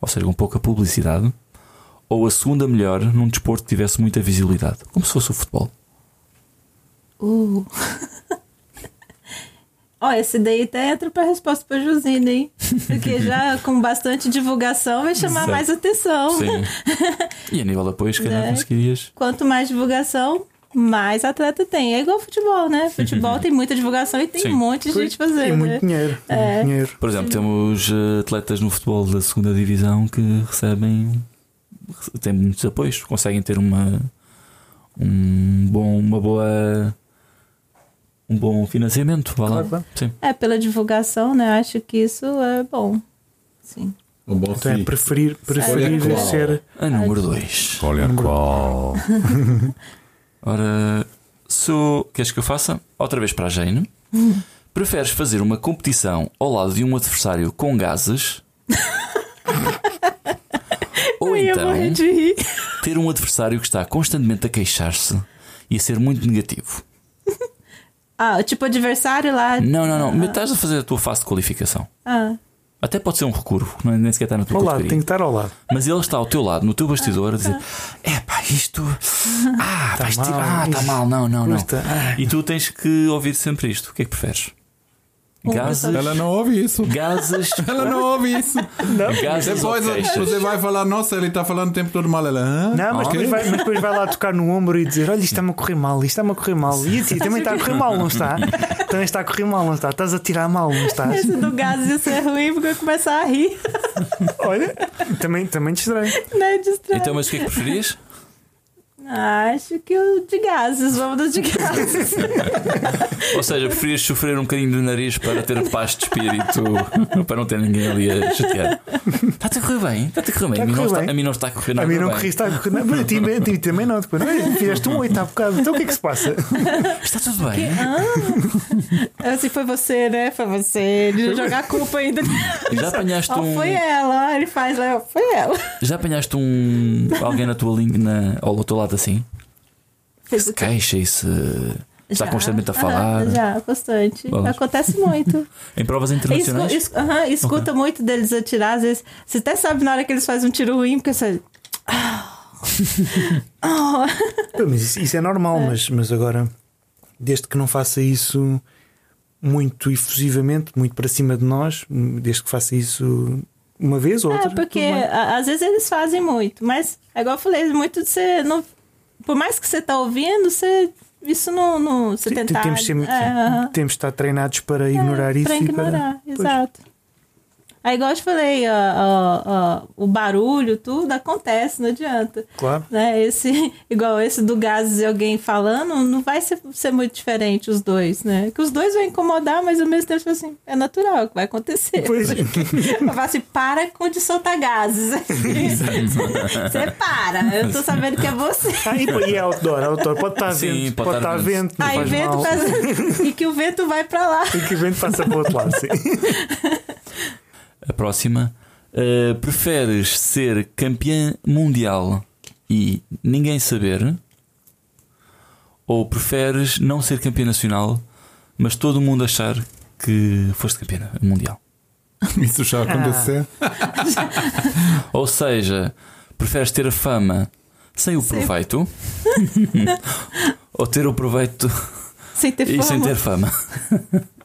ou seja, com pouca publicidade, ou a segunda melhor num desporto que tivesse muita visibilidade, como se fosse o futebol. Uh. [laughs] Ó, esse daí até entra pra resposta pra Josina, hein? Porque já [laughs] com bastante divulgação vai chamar Exato. mais atenção. Sim. [laughs] E a nível de apoio, se calhar Né? conseguirias. Quanto mais divulgação, mais atleta tem. É igual futebol, né? Futebol tem muita divulgação e tem Sim. um monte de gente fazendo. muito né? dinheiro. É. muito dinheiro. Por exemplo, temos eh, atletas no futebol da segunda divisão que recebem têm muitos apoios, conseguem ter uma um bom, uma boa um bom financiamento, vá lá. Claro, claro. Sim. É, pela divulgação, né? Acho que isso é bom. Sim. O bom Então é preferir, preferir Olha ser. A número 2. Olha qual. [laughs] Ora, sou. Queres que eu faça? Outra vez para a Jane. [laughs] Preferes fazer uma competição ao lado de um adversário com gases? [laughs] Então morrer de rir. ter um adversário que está constantemente a queixar-se e a ser muito negativo? [laughs] Ah, tipo adversário lá. Não, não, não. Mas estás a fazer a tua fase de qualificação. Ah, Até pode ser um recurvo, não é- nem sequer está na tua Ao lado, tem que estar ao lado. Mas ele está ao teu lado, no teu bastidor, a dizer: É pá, isto. [laughs] Ah, vais mal, tirar. Ah, está mal, não, não, não. Custa. Ah. E tu tens que ouvir sempre isto. O que é que preferes? Gases. Ela não ouve isso. Gases. [laughs] Ela não ouve isso. Gases ou Depois você vai falar, nossa, ele está falando o tempo todo mal. Ela, hã? Não, mas, Ah, depois vai, mas depois vai lá tocar no ombro e dizer: Olha, isto está-me a correr mal, isto está-me a correr mal. E assim, também está a correr mal, não está? Também está a correr mal, não está? Estás a tirar mal, não estás? esse do gás ia ser ruim porque eu começar a rir. Olha, também, também te estranho. né? Distrai. Então, mas o que é que preferias? Acho que o de gases, vamos do de gases. [laughs] Ou seja, preferias sofrer um bocadinho do nariz para ter paz de espírito, [laughs] para não ter ninguém ali a chatear. Está-te a correr bem, está-te a correr bem. Está A a mim, não correr está, bem. a mim não está a correr A nada mim não corri, está a correr. Não, mas a ti, a ti também não. Depois, não, fizeste um oito há bocado. Então o que é que se passa? [laughs] Está tudo bem. Assim foi você, né? Foi você. De jogar a culpa ainda. Já apanhaste Ó, um. foi ela. Ele faz foi ela. Já apanhaste um. alguém na tua língua na, ao teu lado assim? Fez Se queixa e se. Está constantemente a Aham, falar. já, bastante. Vamos. Acontece muito. [laughs] Em provas Escu, internacionais. aham, escuta muito deles atirar, às vezes. Você até sabe na hora que eles fazem um tiro ruim, porque você. [laughs] Oh, Mas isso, isso é normal, Mas, mas agora, desde que não faça isso muito efusivamente, muito para cima de nós, desde que faça isso uma vez ou outra. é, porque às vezes eles fazem muito, mas é igual eu falei, muito de você não. Por mais que você tá ouvindo, você. Isso não. não você Sim, tentar. temos, sempre- é, temos de estar treinados para ignorar isso Pra e ignorar, Pois. exato. Aí, igual eu te falei, ó, ó, ó, o barulho, tudo acontece, não adianta. Claro. Né? Esse, [laughs] igual esse do gases e alguém falando, não vai ser, ser muito diferente os dois, né? Que os dois vão incomodar, mas ao mesmo tempo, tipo assim, é natural é o que vai acontecer. Pois. [laughs] Eu falo assim, para com de soltar gases. [laughs] você para, eu tô sabendo que é você. E, pô, e é outdoor, outdoor. Pode estar Sim, vento, pode pode, estar estar vento. vento, não Aí faz vento mal. faz... E que o vento vai pra lá. E que o vento passa para o outro lado, sim. A próxima. Uh, preferes ser campeã mundial e ninguém saber? Ou preferes não ser campeã nacional, mas todo mundo achar que foste campeã mundial? Isso já aconteceu. Ou seja, preferes ter a fama sem o proveito? [laughs] ou ter o proveito Sem ter e fama. sem ter fama? [laughs]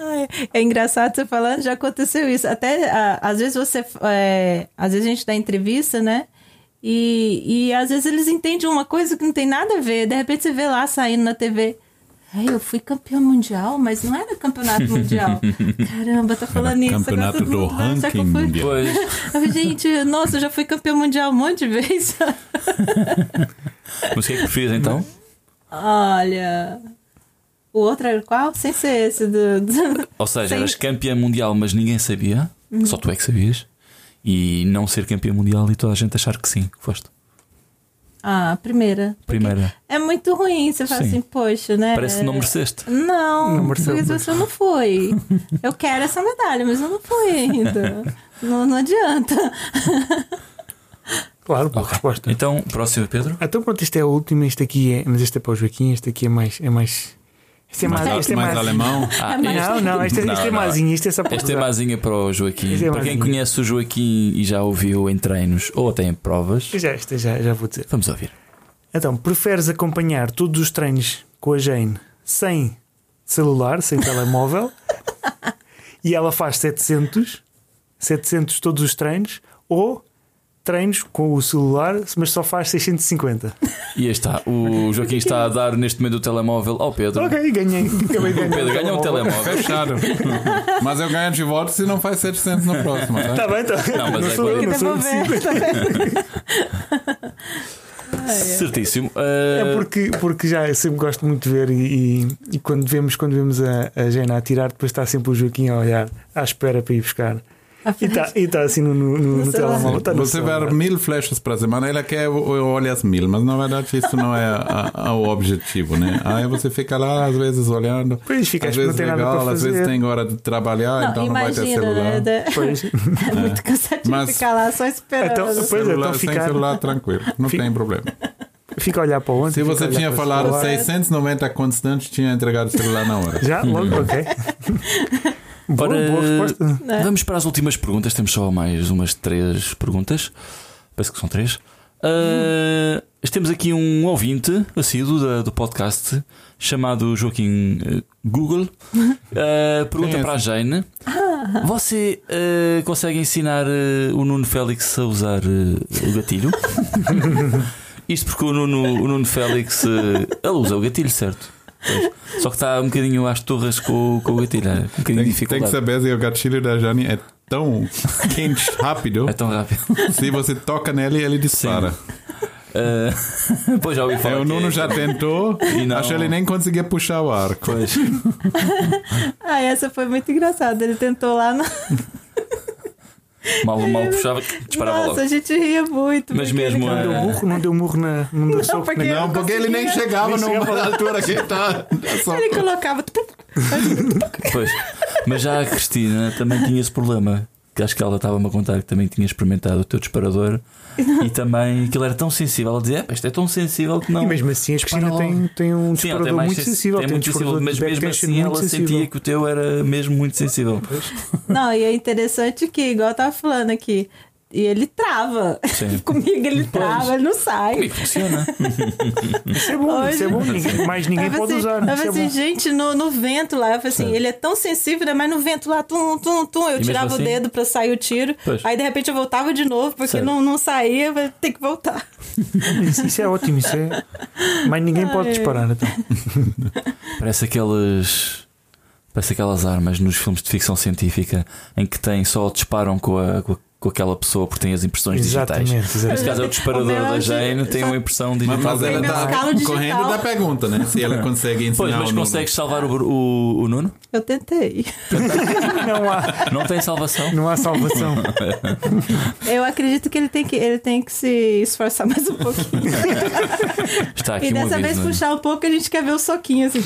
Ai, É engraçado você falando, já aconteceu isso. Até a- às vezes você. é, às vezes a gente dá entrevista, né? E, e às vezes eles entendem uma coisa que não tem nada a ver. De repente você vê lá saindo na TV. Ai, eu fui campeão mundial, mas não era campeonato [laughs] mundial. Caramba, tá falando isso. agora campeonato do mundo ranking fui- mundial. Pois. [laughs] Gente, nossa, eu já fui campeão mundial um monte de vezes. Mas o que é que preferias então? Olha. O outro era qual? Sem ser esse do. do- Ou seja, Sem- eras campeã mundial, mas ninguém sabia, só tu é que sabias, e não ser campeã mundial e toda a gente achar que sim, que foste. Ah, a primeira. Porque Primeira. É muito ruim. Você fala Sim. assim, poxa, né? Parece que não mereceste. Não, Não mereceu, porque você não foi. Eu quero essa medalha, mas eu não fui ainda. [laughs] Não, não adianta. Claro, boa Ok. resposta. Então, próximo, Pedro. Então pronto, este é o último, este aqui é. Mas este é para o Joaquim, este aqui é mais. É mais este é mais. Mais, este é mais mais alemão. Ah, É mais- Não, não, este, é- Não, este é não. maisinho, este é só para Esta é usar. mazinha para o Joaquim. Este é para quem mazinho. conhece o Joaquim e já ouviu em treinos ou até em provas, Já, este já, já vou dizer. vamos ouvir. Então, preferes acompanhar todos os treinos com a Jane sem celular, sem telemóvel, [laughs] e ela faz 700, 700 todos os treinos, ou treinos com o celular, mas só faz 650? E aí está, o Joaquim está a dar neste momento o telemóvel ao Pedro. Ok, ganhei. Acabei de O ganhar. Pedro ganha um telemóvel. Fechado. Mas eu ganho de volta se não faz 700 no próximo, tá? Tá bem, tá bem. Não, mas é sou eu, não sou eu decido. Certíssimo. É Uh, porque, porque já sempre gosto muito de ver e, e, e quando vemos, quando vemos a, a Jane a atirar, depois está sempre o Joaquim a olhar à espera para ir buscar. E está tá assim no, no, no, no celular. telemóvel. Tá Você celular. ver mil flechas para semana, ela quer olhe as mil, mas na verdade isso não é a- a- o objetivo, né? Aí você fica lá, às vezes, olhando. Pois fica, às não vezes nada legal, às vezes tem hora de trabalhar, Não, então não vai ter imagina, celular. né? Pois. [laughs] É muito cansativo Mas- ficar lá só esperando. Então, pois é, celular, então sem ficar- celular, tranquilo, não Fica- tem problema. Fica a olhar para onde? Se você olhar tinha falado celular. 690 constante, tinha entregado o celular na hora. Já? Logo? Ok. [laughs] boa, Ora, boa resposta. Né? Vamos para as últimas perguntas. Temos só mais umas três perguntas. Penso que são três. Uh, temos aqui um ouvinte assíduo da- do podcast chamado Joaquim uh, Google. Uh, [laughs] pergunta é para a Jane: [laughs] Você uh, consegue ensinar uh, o Nuno Félix a usar uh, o gatilho? [laughs] Isto porque o Nuno, o Nuno Félix uh, ele usa o gatilho, certo? Pois. Só que está um bocadinho às torres com, o- com o gatilho, é, um bocadinho Tem, tem que saber se o gatilho da Jane é tão quente, rápido, É tão rápido. se você toca nele, ele dispara. Uh, [laughs] pois já ouvi falar. É, o que Nuno é- já tentou, E não- acho que ele nem conseguia puxar o arco. Pois. [laughs] Ah, essa foi muito engraçada. Ele tentou lá no. Mal, mal puxava, disparava Nossa, logo. a gente ria muito. Mas mesmo Não deu murro, não deu murro na. Não deu soco porque- na- Não, porque ele nem chegava Nem chegava numa lá. altura que tá. Só... Ele colocava. Pois. Mas já a Cristina também tinha esse problema. Que acho que ela estava-me a contar que também tinha experimentado o teu disparador [laughs] e também aquilo era tão sensível. Ela dizia: "É, isto é tão sensível que não. E mesmo assim a Cristina tem, logo." tem um Sim, disparador tem muito sens- sensível. tem Tem um muito sensível, disparador mas mesmo assim ela sensível. sentia que o teu era mesmo muito sensível. Não, e é interessante que, igual eu tava falando aqui, e ele trava. Sim. [laughs] Comigo ele trava, ele não sai. Comigo funciona. [laughs] Isso é bom, isso é bom. Ninguém, mais ninguém pode assim, usar. Eu Isso é assim, bom. gente, no, no vento lá, eu falei assim, ele é tão sensível, né? Mas no vento lá, tum, tum, tum, eu mesmo tirava assim? o dedo pra sair o tiro. Pois. Aí de repente eu voltava de novo, porque não, não saía, tem que voltar. Isso, isso é ótimo. Isso é... Mas ninguém pode Ai. disparar. Então. [laughs] Parece aqueles. Parece aquelas armas nos filmes de ficção científica em que tem só disparam com, a, com, a- com aquela pessoa porque tem as impressões digitais. Exatamente. Neste caso é o disparador da é Jane, tem uma impressão Mas, digital. mas ela meu tá escalo digital. correndo da pergunta, né? Se ela consegue ensinar Pois, mas não. consegues salvar o, o, o Nuno? Eu tentei. [laughs] Não há, Não tem salvação? não há salvação. [laughs] Eu acredito que ele tem que, ele tem que se esforçar mais um pouquinho. [laughs] Está aqui e dessa vez puxar um pouco, a gente quer ver o soquinho assim.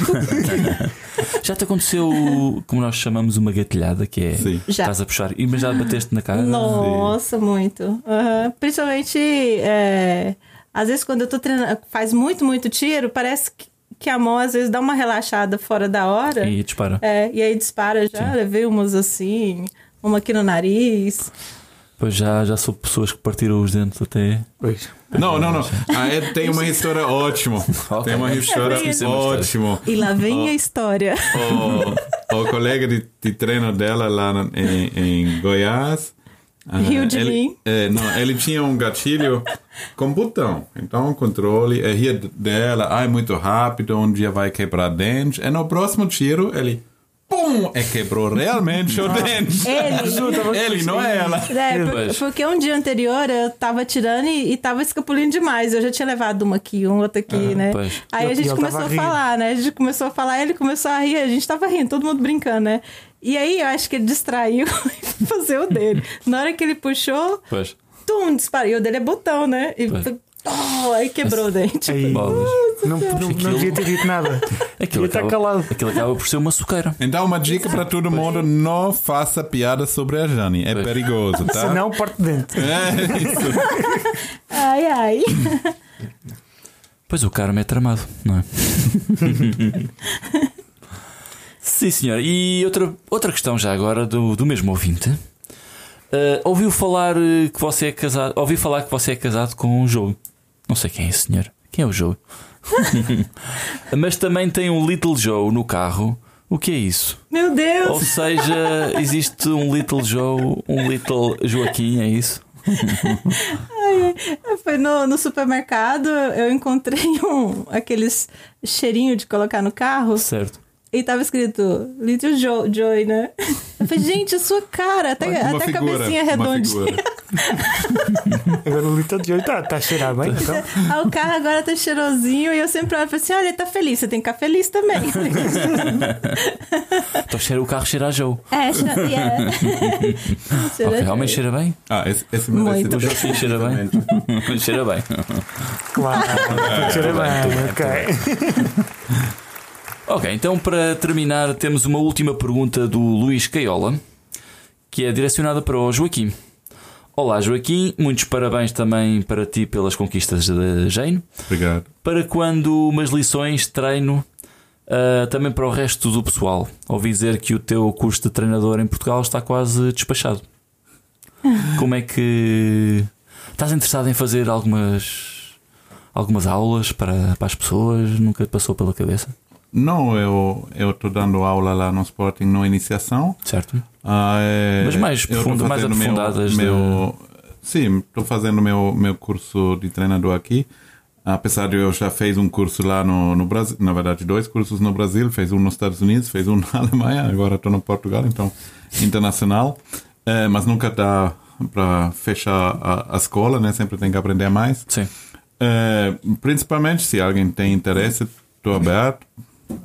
Já te aconteceu, como nós chamamos, uma gatilhada, que é Sim. Já. estás a puxar, e mas já bateste na cara? Nossa, muito. Aham. Principalmente, é, às vezes quando eu tô treinando, faz muito, muito tiro, parece que, que a mão às vezes dá uma relaxada fora da hora. E dispara. É, e aí dispara já, levei umas assim, uma aqui no nariz. Pois já, já sou pessoas que partiram os dentes até. Pois. Não, não, não. A Ed tem uma história ótima. [laughs] Tem uma história história. ótima. E lá vem a história. O, o colega de, de treino dela lá na- em, em Goiás. Ah, Riu de ele, mim. é, não, ele tinha um gatilho com botão. Então, o controle, é, ria dela, ah, é muito rápido, um dia vai quebrar dente. E no próximo tiro, ele, pum, e quebrou realmente o [laughs] dente. [laughs] Ele. Ele, não é ela. É, por- porque um dia anterior eu tava tirando e, e tava escapulindo demais. Eu já tinha levado uma aqui, uma outra aqui, né? pois. Aí E a gente começou a rindo. falar, né? A gente começou a falar, ele começou a rir, a gente tava rindo, todo mundo brincando, né? E aí eu acho que ele distraiu [laughs] e fazer o dele. Na hora que ele puxou, Pois. tum, disparou. E o dele é botão, né? E Pois. foi- oh, aí quebrou o dente. Aí, não, não, não devia ter dito nada. [laughs] Aquilo acaba, calado. aquilo acaba por ser uma suqueira. Então, uma dica para todo mundo: não faça piada sobre a Jane. É Pois. perigoso, tá? [laughs] Senão, parte de dente. É isso. Ai, ai. Pois o karma é tramado, não é? Sim, senhor. E outra, outra questão já agora do, do mesmo ouvinte. Ah, ouviu falar eh, que você é casado. Ouvi falar que você é casado com um jogo. Não sei quem é esse senhor. Quem é o Joe? [laughs] [laughs] Mas também tem um Little Joe no carro. O que é isso? Meu Deus. Ou seja, existe um Little Joe, um Little Joaquim, é isso? [laughs] Foi no, no supermercado, eu encontrei um, aqueles cheirinho de colocar no carro. Certo. E tava escrito Little jo Joy, né? Eu falei, gente, a sua cara, até, Uma até a figura, cabecinha uma redondinha. Agora o Little Joe está tá a cheirar bem. Então. Aí o carro agora tá cheirosinho e eu sempre olho e falo assim: olha, ele tá feliz, você tem que ficar feliz também. Então cheira, o carro cheira a Joe. é, cheira, yeah. Cheira Ok, a realmente Joy. cheira bem. Ah, esse, esse Muito. O Joaquim cheira bem. cheira bem. Claro, cheira bem. Ok. Ok, então para terminar, temos uma última pergunta do Luís Caiola, que é direcionada para o Joaquim. Olá, Joaquim, muitos parabéns também para ti pelas conquistas da Jane. Obrigado. Para quando umas lições de treino ah, também para o resto do pessoal? Ouvi dizer que o teu curso de treinador em Portugal está quase despachado. [laughs] Como é que estás interessado em fazer algumas algumas aulas para, para as pessoas? Nunca te passou pela cabeça? Não, eu eu estou dando aula lá no Sporting no iniciação. Certo? Ah, é, Mas mais profundo, mais fazendo meu- aprofundadas Meu, Sim, estou fazendo meu meu curso de treinador aqui. Apesar de eu já fez um curso lá no, no Brasil, na verdade dois cursos no Brasil, fez um nos Estados Unidos, fez um [laughs] na Alemanha, agora estou no Portugal, então internacional. É, mas nunca dá para fechar a, a escola, né? Sempre tem que aprender mais. Sim. É, principalmente se alguém tem interesse, estou aberto,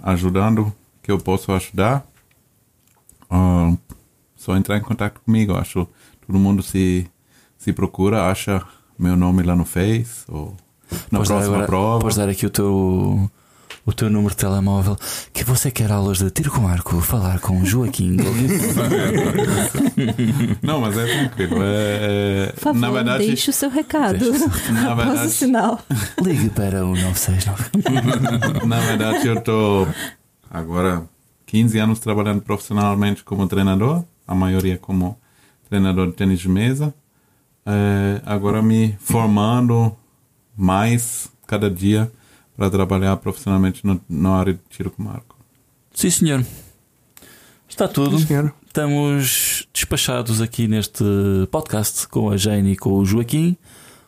ajudando que eu posso ajudar. Ah, só entrar em contato comigo. Acho todo mundo se se procura, acha meu nome lá no Face ou na dar próxima agora- prova. Podes dar aqui o teu, o teu número de telemóvel. Que você quer aulas de tiro com arco, falar com Joaquim. [laughs] Não, mas é tranquilo. É, é, Por favor, na verdade, deixe o seu recado Na [laughs] após o verdade- sinal. Ligue para o 969. [laughs] Na verdade, eu estou agora 15 anos trabalhando profissionalmente como treinador, a maioria como treinador de tênis de mesa. é, agora me formando mais cada dia para trabalhar profissionalmente no, na área de tiro com arco. Sim, senhor. Está tudo. Sim, senhor. Estamos despachados aqui neste podcast com a Jane e com o Joaquim.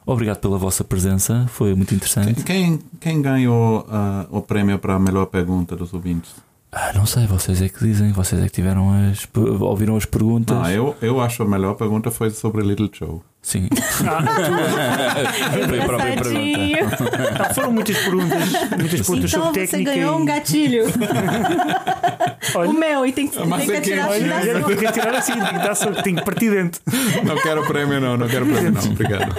Obrigado pela vossa presença, foi muito interessante. Quem, quem ganhou ah, o prêmio para a melhor pergunta dos ouvintes? Ah, não sei, vocês é que dizem, vocês é que tiveram as. ouviram as perguntas. Ah, eu, eu acho a melhor pergunta foi sobre Little Joe. Sim. [laughs] foi a própria pergunta. Ah, foram muitas perguntas, muitas perguntas Então sobre você ganhou um e- gatilho. [laughs] Olha, o meu, e tem que, Mas tem que é que- atirar Olha, da olha, tem que tirar assim, tem que, dar, só- tem que partir dentro. Não quero prêmio, não, não quero prêmio, não. Obrigado.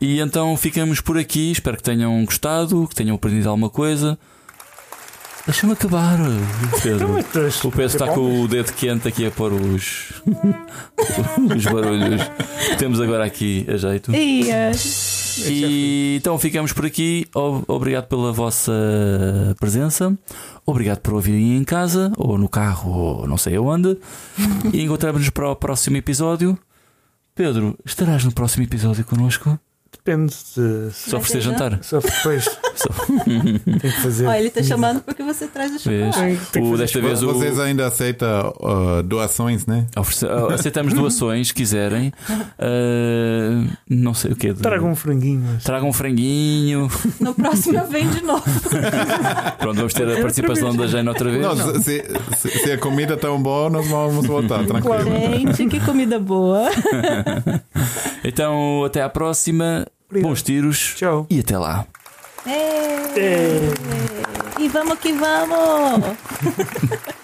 E então ficamos por aqui. Espero que tenham gostado, que tenham aprendido alguma coisa. Deixa-me acabar, Pedro. Mas, O Pedro está com o dedo quente aqui a pôr os, [laughs] os barulhos que temos agora aqui a jeito. E, E então ficamos por aqui. Obrigado pela vossa presença. Obrigado por ouvirem em casa, ou no carro, ou não sei aonde. E encontramos-nos para o próximo episódio. Pedro, estarás no próximo episódio connosco? Depende de. Por ter ser jantar. Só depois [laughs] Só- tem que fazer. ó, ele tá chamando porque você traz o chocolate. O, desta vez o, Vocês ainda aceitam ah, doações, né? oferece- ah, aceitamos doações se quiserem. Ah, não sei o que. Traga um franguinho. assim. Tragam um franguinho. [laughs] No próximo eu venho de novo. [laughs] Pronto, vamos ter a participação da Jane outra vez. Não, se, se, se a comida é tão boa, nós vamos voltar, tranquilo. Gente, que comida boa. Então, até à próxima. Obrigado. Bons tiros. Tchau. E até lá. É. É. E vamos que vamos! [laughs]